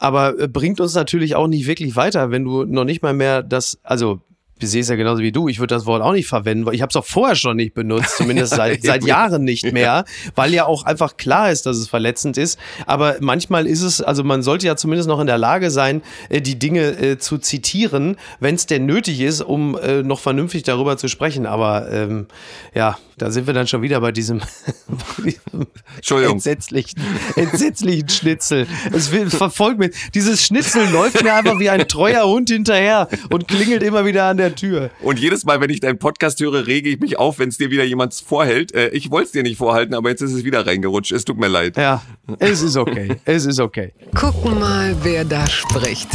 aber äh, bringt uns natürlich auch nicht wirklich weiter, wenn du noch nicht mal mehr das, also sehe es ja genauso wie du. Ich würde das Wort auch nicht verwenden, weil ich habe es auch vorher schon nicht benutzt, zumindest seit, [laughs] seit Jahren nicht mehr, weil ja auch einfach klar ist, dass es verletzend ist. Aber manchmal ist es, also man sollte ja zumindest noch in der Lage sein, äh, die Dinge äh, zu zitieren, wenn es denn nötig ist, um äh, noch vernünftig darüber zu sprechen. Aber ähm, ja, da sind wir dann schon wieder bei diesem, [laughs] Entschuldigung. entsetzlichen, entsetzlichen Schnitzel. Es will, verfolgt mich. Dieses Schnitzel läuft mir einfach wie ein treuer Hund hinterher und klingelt immer wieder an der Tür. Und jedes Mal, wenn ich deinen Podcast höre, rege ich mich auf, wenn es dir wieder jemand vorhält. Äh, ich wollte es dir nicht vorhalten, aber jetzt ist es wieder reingerutscht. Es tut mir leid. Ja, es ist okay. Es ist okay. Gucken mal, wer da spricht.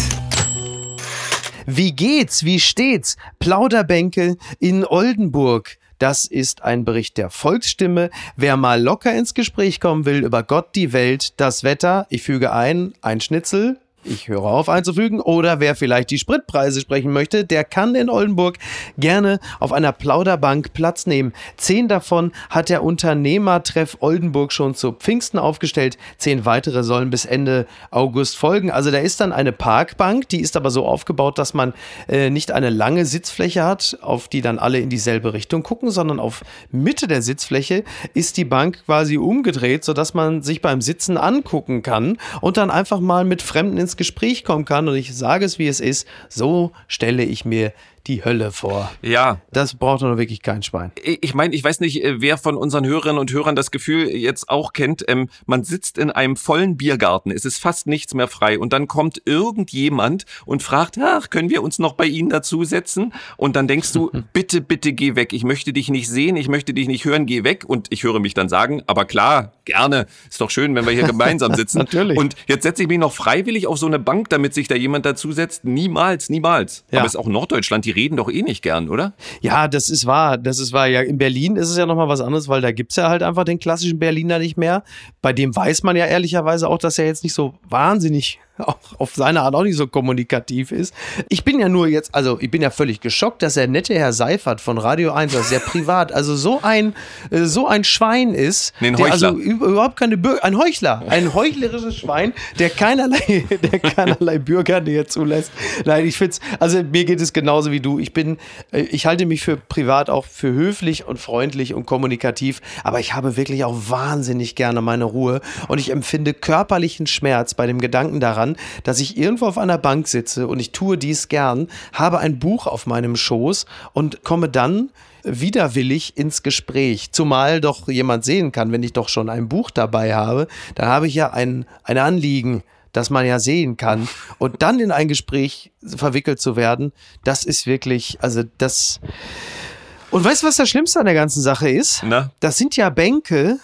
Wie geht's? Wie steht's? Plauderbänke in Oldenburg. Das ist ein Bericht der Volksstimme. Wer mal locker ins Gespräch kommen will über Gott, die Welt, das Wetter, ich füge ein, ein Schnitzel, ich höre auf einzufügen. Oder wer vielleicht die Spritpreise sprechen möchte, der kann in Oldenburg gerne auf einer Plauderbank Platz nehmen. Zehn davon hat der Unternehmertreff Oldenburg schon zu Pfingsten aufgestellt. Zehn weitere sollen bis Ende August folgen. Also da ist dann eine Parkbank, die ist aber so aufgebaut, dass man äh, nicht eine lange Sitzfläche hat, auf die dann alle in dieselbe Richtung gucken, sondern auf Mitte der Sitzfläche ist die Bank quasi umgedreht, sodass man sich beim Sitzen angucken kann und dann einfach mal mit Fremden ins Gespräch kommen kann. Und ich sage es, wie es ist. So stelle ich mir die Hölle vor. Ja. Das braucht doch wirklich kein Schwein. Ich meine, ich weiß nicht, äh, wer von unseren Hörerinnen und Hörern das Gefühl jetzt auch kennt. Ähm, man sitzt in einem vollen Biergarten, es ist fast nichts mehr frei und dann kommt irgendjemand und fragt, ach, können wir uns noch bei Ihnen dazusetzen? Und dann denkst du, [laughs] bitte, bitte geh weg. Ich möchte dich nicht sehen, ich möchte dich nicht hören, geh weg. Und ich höre mich dann sagen, aber klar, gerne. Ist doch schön, wenn wir hier gemeinsam [laughs] sitzen. Natürlich. Und jetzt setze ich mich noch freiwillig auf so eine Bank, damit sich da jemand dazusetzt. Niemals, niemals. Ja. Aber es ist auch Norddeutschland, die reden doch eh nicht gern, oder? Ja, das ist wahr. Das ist wahr. Ja, in Berlin ist es ja nochmal was anderes, weil da gibt's ja halt einfach den klassischen Berliner nicht mehr. Bei dem weiß man ja ehrlicherweise auch, dass er jetzt nicht so wahnsinnig [laughs] auch auf seine Art auch nicht so kommunikativ ist. Ich bin ja nur jetzt, also ich bin ja völlig geschockt, dass der nette Herr Seifert von Radio 1, das ist sehr privat, also so ein, äh, so ein Schwein ist, Nee, ein der also Heuchler. üb- überhaupt keine Bürger, ein Heuchler, ein heuchlerisches Schwein, der keinerlei, [laughs] der keinerlei Bürgernähe zulässt. Nein, ich find's, also mir geht es genauso wie du. Ich bin, äh, ich halte mich für privat auch für höflich und freundlich und kommunikativ, aber ich habe wirklich auch wahnsinnig gerne meine Ruhe und ich empfinde körperlichen Schmerz bei dem Gedanken daran, dass ich irgendwo auf einer Bank sitze und ich tue dies gern, habe ein Buch auf meinem Schoß und komme dann widerwillig ins Gespräch. Zumal doch jemand sehen kann, wenn ich doch schon ein Buch dabei habe, dann habe ich ja ein, ein Anliegen, das man ja sehen kann. Und dann in ein Gespräch verwickelt zu werden, das ist wirklich, also das. Und weißt du, was das Schlimmste an der ganzen Sache ist? Na? Das sind ja Bänke,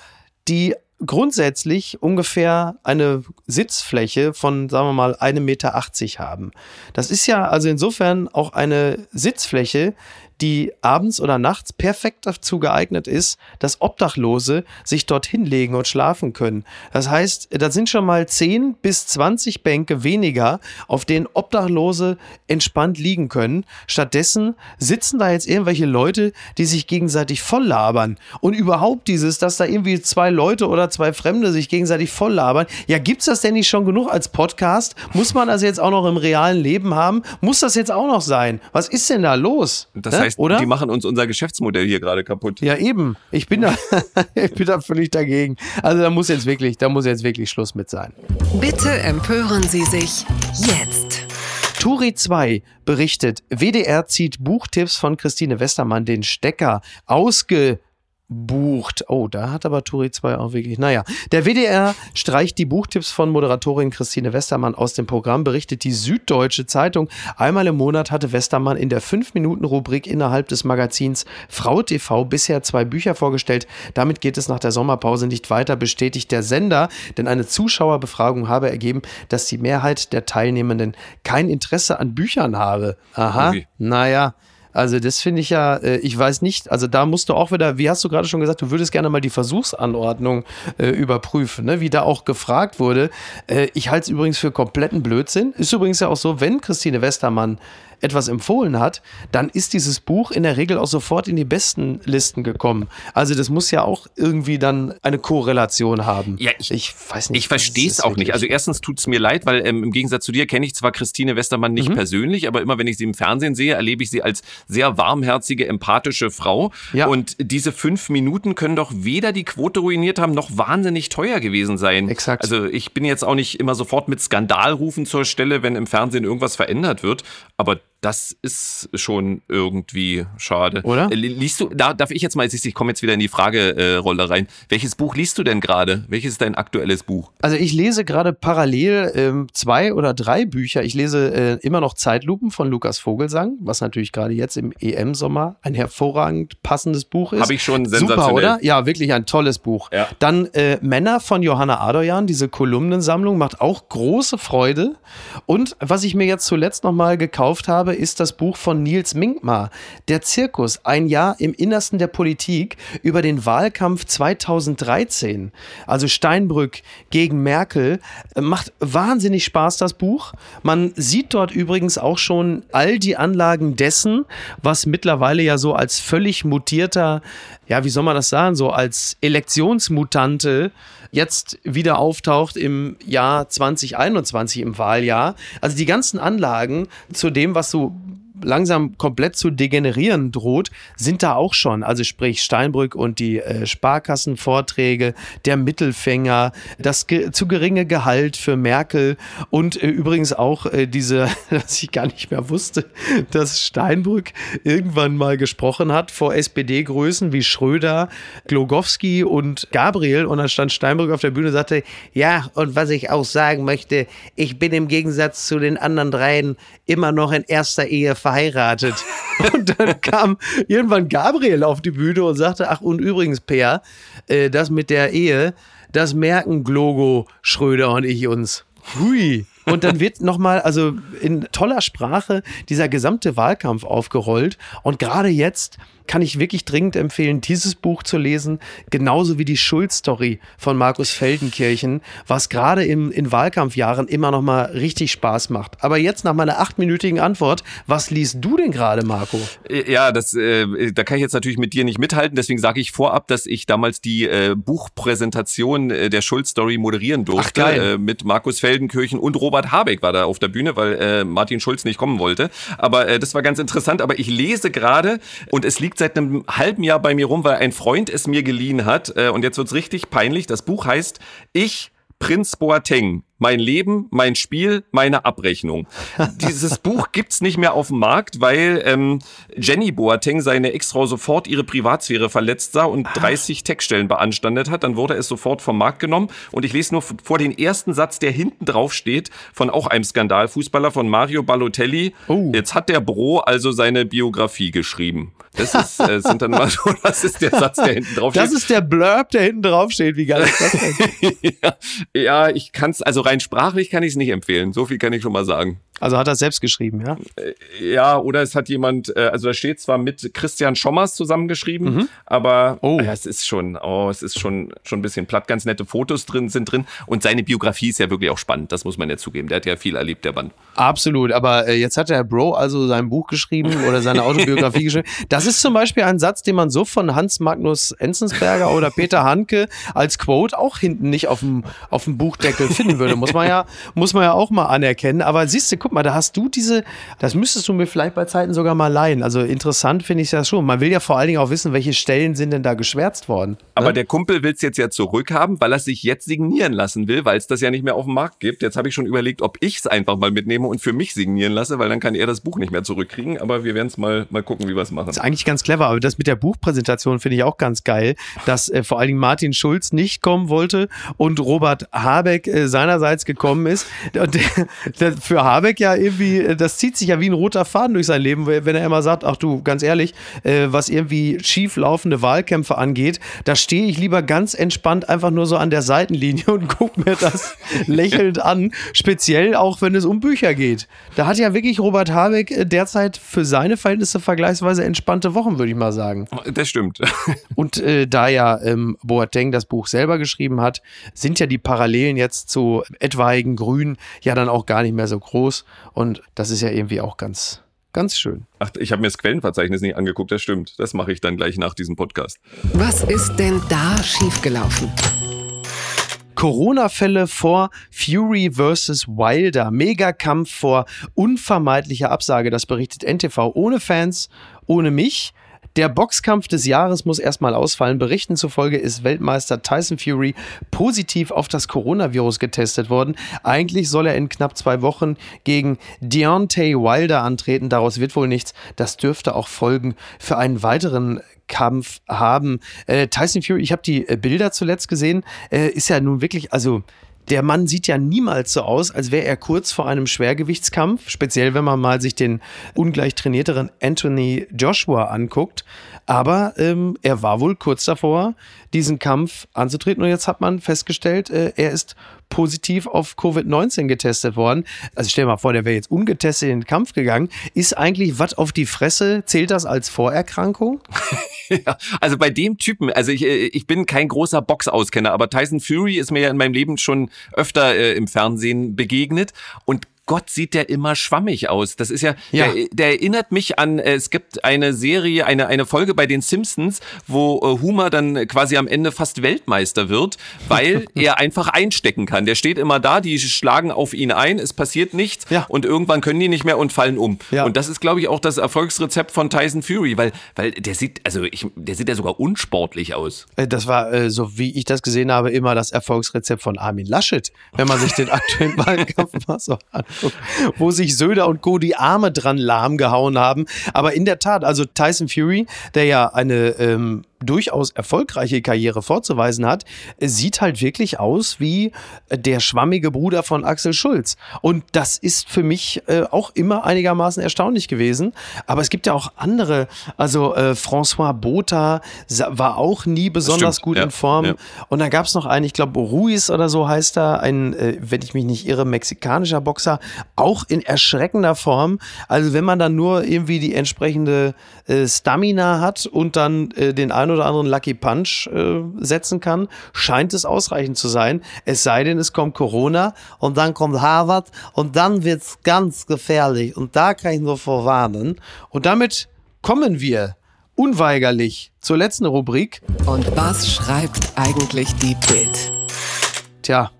die grundsätzlich ungefähr eine Sitzfläche von, sagen wir mal, 1,80 Meter haben. Das ist ja also insofern auch eine Sitzfläche, die abends oder nachts perfekt dazu geeignet ist, dass Obdachlose sich dort hinlegen und schlafen können. Das heißt, da sind schon mal 10 bis 20 Bänke weniger, auf denen Obdachlose entspannt liegen können. Stattdessen sitzen da jetzt irgendwelche Leute, die sich gegenseitig voll labern. Und überhaupt dieses, dass da irgendwie zwei Leute oder zwei Fremde sich gegenseitig voll labern. Ja, gibt's das denn nicht schon genug als Podcast? Muss man das jetzt auch noch im realen Leben haben? Muss das jetzt auch noch sein? Was ist denn da los? Das Ne? heißt, oder? die machen uns unser Geschäftsmodell hier gerade kaputt. Ja, eben. Ich bin da, [laughs] ich bin da völlig dagegen. Also da muss jetzt wirklich, da muss jetzt wirklich Schluss mit sein. Bitte empören Sie sich jetzt. Turi 2 berichtet, WDR zieht Buchtipps von Christine Westermann den Stecker ausgebucht. Oh, da hat aber Turi 2 auch wirklich. Naja, der WDR streicht die Buchtipps von Moderatorin Christine Westermann aus dem Programm, berichtet die Süddeutsche Zeitung. Einmal im Monat hatte Westermann in der 5-Minuten-Rubrik innerhalb des Magazins Frau TV bisher zwei Bücher vorgestellt. Damit geht es nach der Sommerpause nicht weiter, bestätigt der Sender, denn eine Zuschauerbefragung habe ergeben, dass die Mehrheit der Teilnehmenden kein Interesse an Büchern habe. Aha, Ui. naja. Also das finde ich ja, äh, ich weiß nicht, also da musst du auch wieder, wie hast du gerade schon gesagt, du würdest gerne mal die Versuchsanordnung äh, überprüfen, ne? wie da auch gefragt wurde. Äh, ich halte es übrigens für kompletten Blödsinn. Ist übrigens ja auch so, wenn Christine Westermann etwas empfohlen hat, dann ist dieses Buch in der Regel auch sofort in die besten Listen gekommen. Also das muss ja auch irgendwie dann eine Korrelation haben. Ja, ich- weiß nicht. Ich verstehe es auch nicht. Also erstens tut es mir leid, weil ähm, im Gegensatz zu dir kenne ich zwar Christine Westermann Mhm. nicht persönlich, aber immer wenn ich sie im Fernsehen sehe, erlebe ich sie als sehr warmherzige, empathische Frau. Ja. Und diese fünf Minuten können doch weder die Quote ruiniert haben, noch wahnsinnig teuer gewesen sein. Exakt. Also ich bin jetzt auch nicht immer sofort mit Skandalrufen zur Stelle, wenn im Fernsehen irgendwas verändert wird. Aber das ist schon irgendwie schade. Oder? Äh, Liest du, da darf ich jetzt mal, ich komme jetzt wieder in die Fragerolle rein. Welches Buch liest du denn gerade? Welches ist dein aktuelles Buch? Also ich lese gerade parallel ähm, zwei oder drei Bücher. Ich lese äh, immer noch Zeitlupen von Lukas Vogelsang, was natürlich gerade jetzt im EM-Sommer ein hervorragend passendes Buch ist. Habe ich schon Super, sensationell. oder? Ja, wirklich ein tolles Buch. Ja. Dann äh, Männer von Johanna Adoyan, diese Kolumnensammlung, macht auch große Freude. Und was ich mir jetzt zuletzt nochmal gekauft habe, ist das Buch von Nils Minkmar, Der Zirkus, ein Jahr im Innersten der Politik über den Wahlkampf 2013. Also Steinbrück gegen Merkel. Äh, Macht wahnsinnig Spaß, das Buch. Man sieht dort übrigens auch schon all die Anlagen dessen, was mittlerweile ja so als völlig mutierter, ja, wie soll man das sagen, so als Elektionsmutante jetzt wieder auftaucht im Jahr 2021, im Wahljahr. Also die ganzen Anlagen zu dem, was so langsam komplett zu degenerieren droht, sind da auch schon. Also sprich Steinbrück und die äh, Sparkassenvorträge, der Mittelfänger, das ge zu geringe Gehalt für Merkel und äh, übrigens auch äh, diese, [laughs] dass ich gar nicht mehr wusste, dass Steinbrück irgendwann mal gesprochen hat vor SPD-Größen wie Schröder, Glogowski und Gabriel und dann stand Steinbrück auf der Bühne und sagte, ja, und was ich auch sagen möchte, ich bin im Gegensatz zu den anderen dreien immer noch in erster Ehe verheiratet. [laughs] Und dann kam irgendwann Gabriel auf die Bühne und sagte, ach und übrigens, Peer, äh, das mit der Ehe, das merken Glogo, Schröder und ich uns. Hui. Und dann wird nochmal, also in toller Sprache, dieser gesamte Wahlkampf aufgerollt. Und gerade jetzt kann ich wirklich dringend empfehlen, dieses Buch zu lesen, genauso wie die Schuld-Story von Markus Feldenkirchen, was gerade im, in Wahlkampfjahren immer noch mal richtig Spaß macht. Aber jetzt nach meiner achtminütigen Antwort, was liest du denn gerade, Marco? Ja, das, äh, da kann ich jetzt natürlich mit dir nicht mithalten. Deswegen sage ich vorab, dass ich damals die äh, Buchpräsentation äh, der Schulz-Story moderieren durfte. Ach. Äh, mit Markus Feldenkirchen und Robert Habeck war da auf der Bühne, weil äh, Martin Schulz nicht kommen wollte. Aber äh, das war ganz interessant. Aber ich lese gerade und es liegt seit einem halben Jahr bei mir rum, weil ein Freund es mir geliehen hat. Äh, und jetzt wird's richtig peinlich. Das Buch heißt Ich, Prinz Boateng. Mein Leben, mein Spiel, meine Abrechnung. Dieses [laughs] Buch gibt's nicht mehr auf dem Markt, weil ähm, Jenny Boateng seine Ex-Frau sofort ihre Privatsphäre verletzt sah und 30 Textstellen beanstandet hat. Dann wurde es sofort vom Markt genommen. Und ich lese nur vor den ersten Satz, der hinten drauf steht, von auch einem Skandalfußballer, von Mario Balotelli. Oh. Jetzt hat der Bro also seine Biografie geschrieben. Das ist, äh, sind dann mal so, [laughs] das ist der Satz, der hinten drauf steht. Das ist der Blurb, der hinten drauf steht. Wie geil ist das denn? [laughs] ja, ja, ich kann's, also rein sprachlich kann ich es nicht empfehlen. So viel kann ich schon mal sagen. Also hat er selbst geschrieben, ja? Ja, oder es hat jemand, äh, also da steht zwar mit Christian Schommers zusammengeschrieben, aber Oh. ja, es ist schon, oh, es ist schon, schon ein bisschen platt. Ganz nette Fotos drin sind drin und seine Biografie ist ja wirklich auch spannend. Das muss man ja zugeben. Der hat ja viel erlebt, der Mann. Absolut, aber äh, jetzt hat der Bro also sein Buch geschrieben oder seine Autobiografie [laughs] geschrieben. Das ist zum Beispiel ein Satz, den man so von Hans Magnus Enzensberger oder Peter Handke als Quote auch hinten nicht auf dem, auf dem Buchdeckel finden würde. Muss man ja, muss man ja auch mal anerkennen. Aber siehst du, guck mal, da hast du diese, das müsstest du mir vielleicht bei Zeiten sogar mal leihen. Also interessant finde ich das schon. Man will ja vor allen Dingen auch wissen, welche Stellen sind denn da geschwärzt worden. Aber ne? der Kumpel will es jetzt ja zurückhaben, weil er sich jetzt signieren lassen will, weil es das ja nicht mehr auf dem Markt gibt. Jetzt habe ich schon überlegt, ob ich es einfach mal mitnehme und für mich signieren lasse, weil dann kann er das Buch nicht mehr zurückkriegen. Aber wir werden es mal, mal gucken, wie wir es machen. ist eigentlich ganz clever, aber das mit der Buchpräsentation finde ich auch ganz geil, dass äh, vor allen Dingen Martin Schulz nicht kommen wollte und Robert Habeck äh, seinerseits gekommen ist. Und [laughs] der, der, für Habeck ja irgendwie, äh, das zieht sich ja wie ein roter Faden durch sein Leben, wenn er immer sagt, ach du, ganz ehrlich, äh, was irgendwie schief laufende Wahlkämpfe angeht, da stehe ich lieber ganz entspannt einfach nur so an der Seitenlinie und gucke mir das [laughs] lächelnd an, speziell auch wenn es um Bücher geht. Da hat ja wirklich Robert Habeck äh, derzeit für seine Verhältnisse vergleichsweise entspannte Wochen, würde ich mal sagen. Das stimmt. [laughs] Und äh, da ja ähm, Boateng das Buch selber geschrieben hat, sind ja die Parallelen jetzt zu etwaigen Grün ja dann auch gar nicht mehr so groß. Und das ist ja irgendwie auch ganz, ganz schön. Ach, ich habe mir das Quellenverzeichnis nicht angeguckt, das stimmt. Das mache ich dann gleich nach diesem Podcast. Was ist denn da schiefgelaufen? Corona-Fälle vor Fury versus Wilder. Megakampf vor unvermeidlicher Absage. Das berichtet NTV ohne Fans, ohne mich. Der Boxkampf des Jahres muss erstmal ausfallen. Berichten zufolge ist Weltmeister Tyson Fury positiv auf das Coronavirus getestet worden. Eigentlich soll er in knapp zwei Wochen gegen Deontay Wilder antreten. Daraus wird wohl nichts. Das dürfte auch Folgen für einen weiteren Kampf haben. Äh, Tyson Fury, ich habe die äh, Bilder zuletzt gesehen, äh, ist ja nun wirklich, also der Mann sieht ja niemals so aus, als wäre er kurz vor einem Schwergewichtskampf, speziell wenn man mal sich den ungleich trainierteren Anthony Joshua anguckt. Aber ähm, er war wohl kurz davor, diesen Kampf anzutreten. Und jetzt hat man festgestellt, äh, er ist positiv auf Covid-19 getestet worden. Also stell dir mal vor, der wäre jetzt ungetestet in den Kampf gegangen. Ist eigentlich was auf die Fresse? Zählt das als Vorerkrankung? [laughs] ja, also bei dem Typen, also ich, äh, ich bin kein großer Boxauskenner, aber Tyson Fury ist mir ja in meinem Leben schon öfter äh, im Fernsehen begegnet und Gott, sieht der immer schwammig aus. Das ist ja, ja. Der, der erinnert mich an, äh, es gibt eine Serie, eine, eine Folge bei den Simpsons, wo äh, Homer dann quasi am Ende fast Weltmeister wird, weil [laughs] er einfach einstecken kann. Der steht immer da, die schlagen auf ihn ein, es passiert nichts ja. und irgendwann können die nicht mehr und fallen um. Ja. Und das ist, glaube ich, auch das Erfolgsrezept von Tyson Fury, weil, weil der sieht, also ich, der sieht ja sogar unsportlich aus. Äh, das war, so wie ich das gesehen habe, immer das Erfolgsrezept von Armin Laschet, wenn man sich den aktuellen [laughs] Wahlkampf mal so anschaut. [laughs] wo sich Söder und Co. die Arme dran lahm gehauen haben. Aber in der Tat, also Tyson Fury, der ja eine ähm, durchaus erfolgreiche Karriere vorzuweisen hat, sieht halt wirklich aus wie der schwammige Bruder von Axel Schulz. Und das ist für mich äh, auch immer einigermaßen erstaunlich gewesen. Aber es gibt ja auch andere, also äh, François Botha war auch nie besonders gut ja, in Form. Ja. Und dann gab es noch einen, ich glaube Ruiz oder so heißt er, ein, äh, wenn ich mich nicht irre, mexikanischer Boxer, auch in erschreckender Form. Also wenn man dann nur irgendwie die entsprechende äh, Stamina hat und dann äh, den einen oder anderen Lucky Punch äh, setzen kann, scheint es ausreichend zu sein. Es sei denn, es kommt Corona und dann kommt Harvard und dann wird es ganz gefährlich. Und da kann ich nur vorwarnen. Und damit kommen wir unweigerlich zur letzten Rubrik. Und was schreibt eigentlich die Bild? Tja,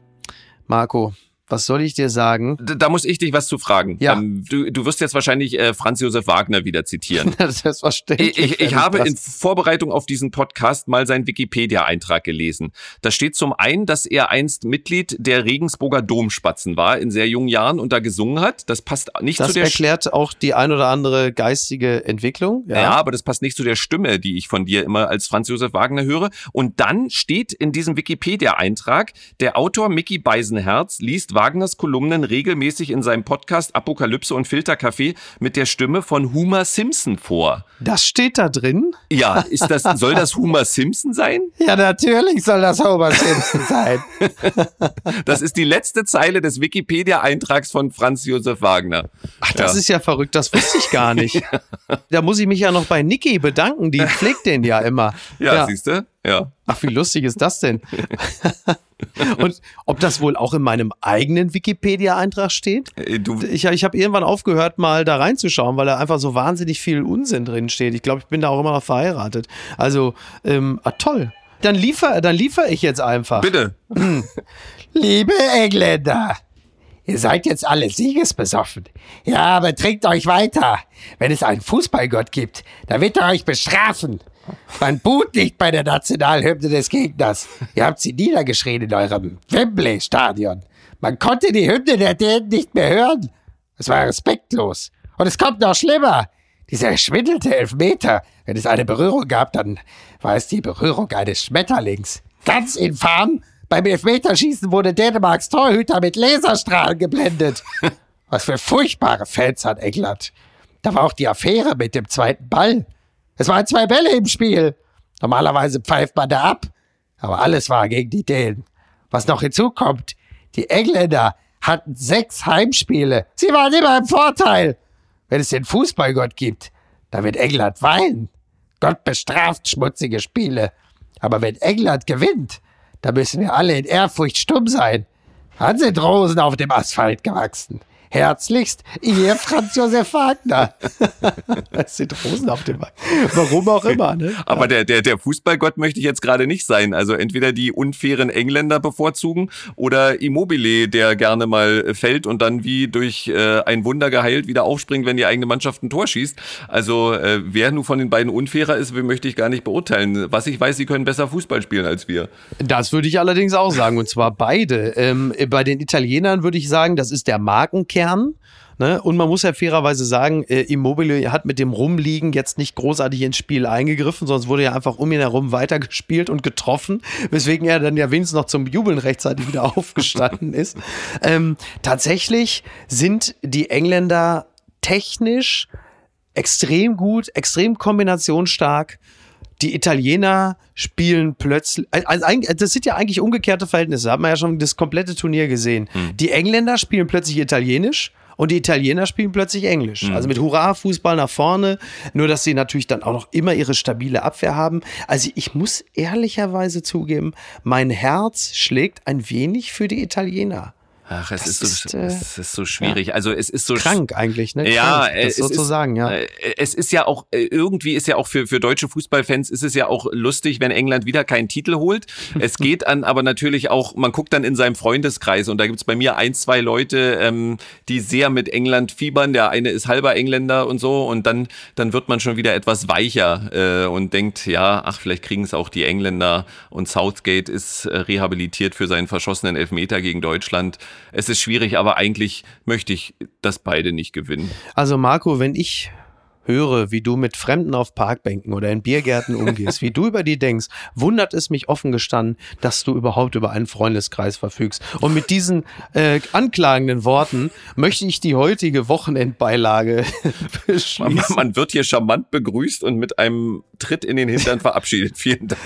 Marco, was soll ich dir sagen? Da, da muss ich dich was zu fragen. Ja. Ähm, du, du wirst jetzt wahrscheinlich äh, Franz Josef Wagner wieder zitieren. [laughs] das ist verständlich. Ich, ich, ich habe in Vorbereitung auf diesen Podcast mal seinen Wikipedia-Eintrag gelesen. Da steht zum einen, dass er einst Mitglied der Regensburger Domspatzen war, in sehr jungen Jahren und da gesungen hat. Das passt nicht das zu der... Das erklärt auch die ein oder andere geistige Entwicklung. Ja. ja, aber das passt nicht zu der Stimme, die ich von dir immer als Franz Josef Wagner höre. Und dann steht in diesem Wikipedia-Eintrag, der Autor Mickey Beisenherz liest Wagners Kolumnen regelmäßig in seinem Podcast Apokalypse und Filterkaffee mit der Stimme von Homer Simpson vor. Das steht da drin? Ja, ist das, soll das Homer Simpson sein? [laughs] Ja, natürlich soll das Homer Simpson sein. [laughs] das ist die letzte Zeile des Wikipedia-Eintrags von Franz Josef Wagner. Ach, das ja. ist ja verrückt, das wusste ich gar nicht. [laughs] da muss ich mich ja noch bei Niki bedanken, die pflegt den ja immer. Ja, ja. siehst du? Ja. Ach, wie lustig ist das denn? [laughs] Und ob das wohl auch in meinem eigenen Wikipedia-Eintrag steht? Äh, du ich ich habe irgendwann aufgehört, mal da reinzuschauen, weil da einfach so wahnsinnig viel Unsinn drin steht. Ich glaube, ich bin da auch immer noch verheiratet. Also, ähm, ah, toll. Dann liefere dann liefer ich jetzt einfach. Bitte. [clears throat] Liebe Engländer, ihr seid jetzt alle siegesbesoffen. Ja, aber trinkt euch weiter. Wenn es einen Fußballgott gibt, dann wird er euch bestrafen. Man buht nicht bei der Nationalhymne des Gegners. Ihr habt sie niedergeschrien in eurem Wembley-Stadion. Man konnte die Hymne der Dänen nicht mehr hören. Es war respektlos. Und es kommt noch schlimmer. Dieser schwindelte Elfmeter. Wenn es eine Berührung gab, dann war es die Berührung eines Schmetterlings. Ganz infam. Beim Elfmeterschießen wurde Dänemarks Torhüter mit Laserstrahlen geblendet. [laughs] Was für furchtbare Fans hat England. Da war auch die Affäre mit dem zweiten Ball. Es waren zwei Bälle im Spiel. Normalerweise pfeift man da ab. Aber alles war gegen die Dänen. Was noch hinzukommt, die Engländer hatten sechs Heimspiele. Sie waren immer im Vorteil. Wenn es den Fußballgott gibt, dann wird England weinen. Gott bestraft schmutzige Spiele. Aber wenn England gewinnt, dann müssen wir alle in Ehrfurcht stumm sein. Dann sind Rosen auf dem Asphalt gewachsen. Herzlichst, ihr Franz Josef Wagner. [laughs] es sind Rosen auf dem Markt. Warum auch immer. Ne? Aber der, der, der Fußballgott möchte ich jetzt gerade nicht sein. Also entweder die unfairen Engländer bevorzugen oder Immobile, der gerne mal fällt und dann wie durch äh, ein Wunder geheilt wieder aufspringt, wenn die eigene Mannschaft ein Tor schießt. Also äh, wer nun von den beiden unfairer ist, möchte ich gar nicht beurteilen. Was ich weiß, sie können besser Fußball spielen als wir. Das würde ich allerdings auch sagen. Und zwar beide. Ähm, bei den Italienern würde ich sagen, das ist der Markenkern. Ne? Und man muss ja fairerweise sagen, äh, Immobile hat mit dem Rumliegen jetzt nicht großartig ins Spiel eingegriffen, sonst wurde ja einfach um ihn herum weitergespielt und getroffen, weswegen er dann ja wenigstens noch zum Jubeln rechtzeitig wieder [laughs] aufgestanden ist. Ähm, tatsächlich sind die Engländer technisch extrem gut, extrem kombinationsstark die Italiener spielen plötzlich, also das sind ja eigentlich umgekehrte Verhältnisse, da hat man ja schon das komplette Turnier gesehen. Hm. Die Engländer spielen plötzlich Italienisch und die Italiener spielen plötzlich Englisch. Mhm. Also mit Hurra-Fußball nach vorne, nur dass sie natürlich dann auch noch immer ihre stabile Abwehr haben. Also ich muss ehrlicherweise zugeben, mein Herz schlägt ein wenig für die Italiener. Ach, es ist, ist, so, äh, es ist so schwierig. Ja. Also es ist so krank eigentlich, ne? Ja, krank, das sozusagen, ja. Äh, es ist ja auch äh, irgendwie ist ja auch für für deutsche Fußballfans ist es ja auch lustig, wenn England wieder keinen Titel holt. Es [laughs] geht an, aber natürlich auch, man guckt dann in seinem Freundeskreis und da gibt's bei mir ein, zwei Leute, ähm, die sehr mit England fiebern. Der eine ist halber Engländer und so und dann dann wird man schon wieder etwas weicher äh, und denkt, ja, ach vielleicht kriegen es auch die Engländer und Southgate ist äh, rehabilitiert für seinen verschossenen Elfmeter gegen Deutschland es ist schwierig, aber eigentlich möchte ich, dass beide nicht gewinnen. Also Marco, wenn ich höre, wie du mit Fremden auf Parkbänken oder in Biergärten umgehst, wie du über die denkst, wundert es mich offen gestanden, dass du überhaupt über einen Freundeskreis verfügst. Und mit diesen äh, anklagenden Worten möchte ich die heutige Wochenendbeilage [laughs] beschließen. Man, man wird hier charmant begrüßt und mit einem Tritt in den Hintern verabschiedet. [laughs] Vielen Dank.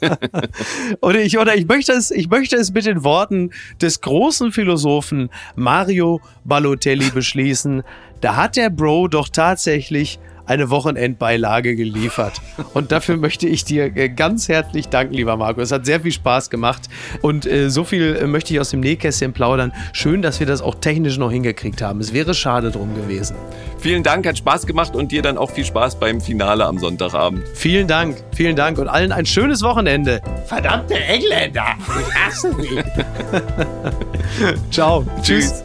[laughs] oder ich, oder ich möchte es, ich möchte es mit den Worten des großen Philosophen Mario Balotelli beschließen. Da hat der Bro doch tatsächlich eine Wochenendbeilage geliefert. Und dafür möchte ich dir äh, ganz herzlich danken, lieber Marco. Es hat sehr viel Spaß gemacht. Und äh, so viel äh, möchte ich aus dem Nähkästchen plaudern. Schön, dass wir das auch technisch noch hingekriegt haben. Es wäre schade drum gewesen. Vielen Dank, hat Spaß gemacht und dir dann auch viel Spaß beim Finale am Sonntagabend. Vielen Dank, vielen Dank und allen ein schönes Wochenende. Verdammte Engländer, ich hasse sie. Ciao. Tschüss.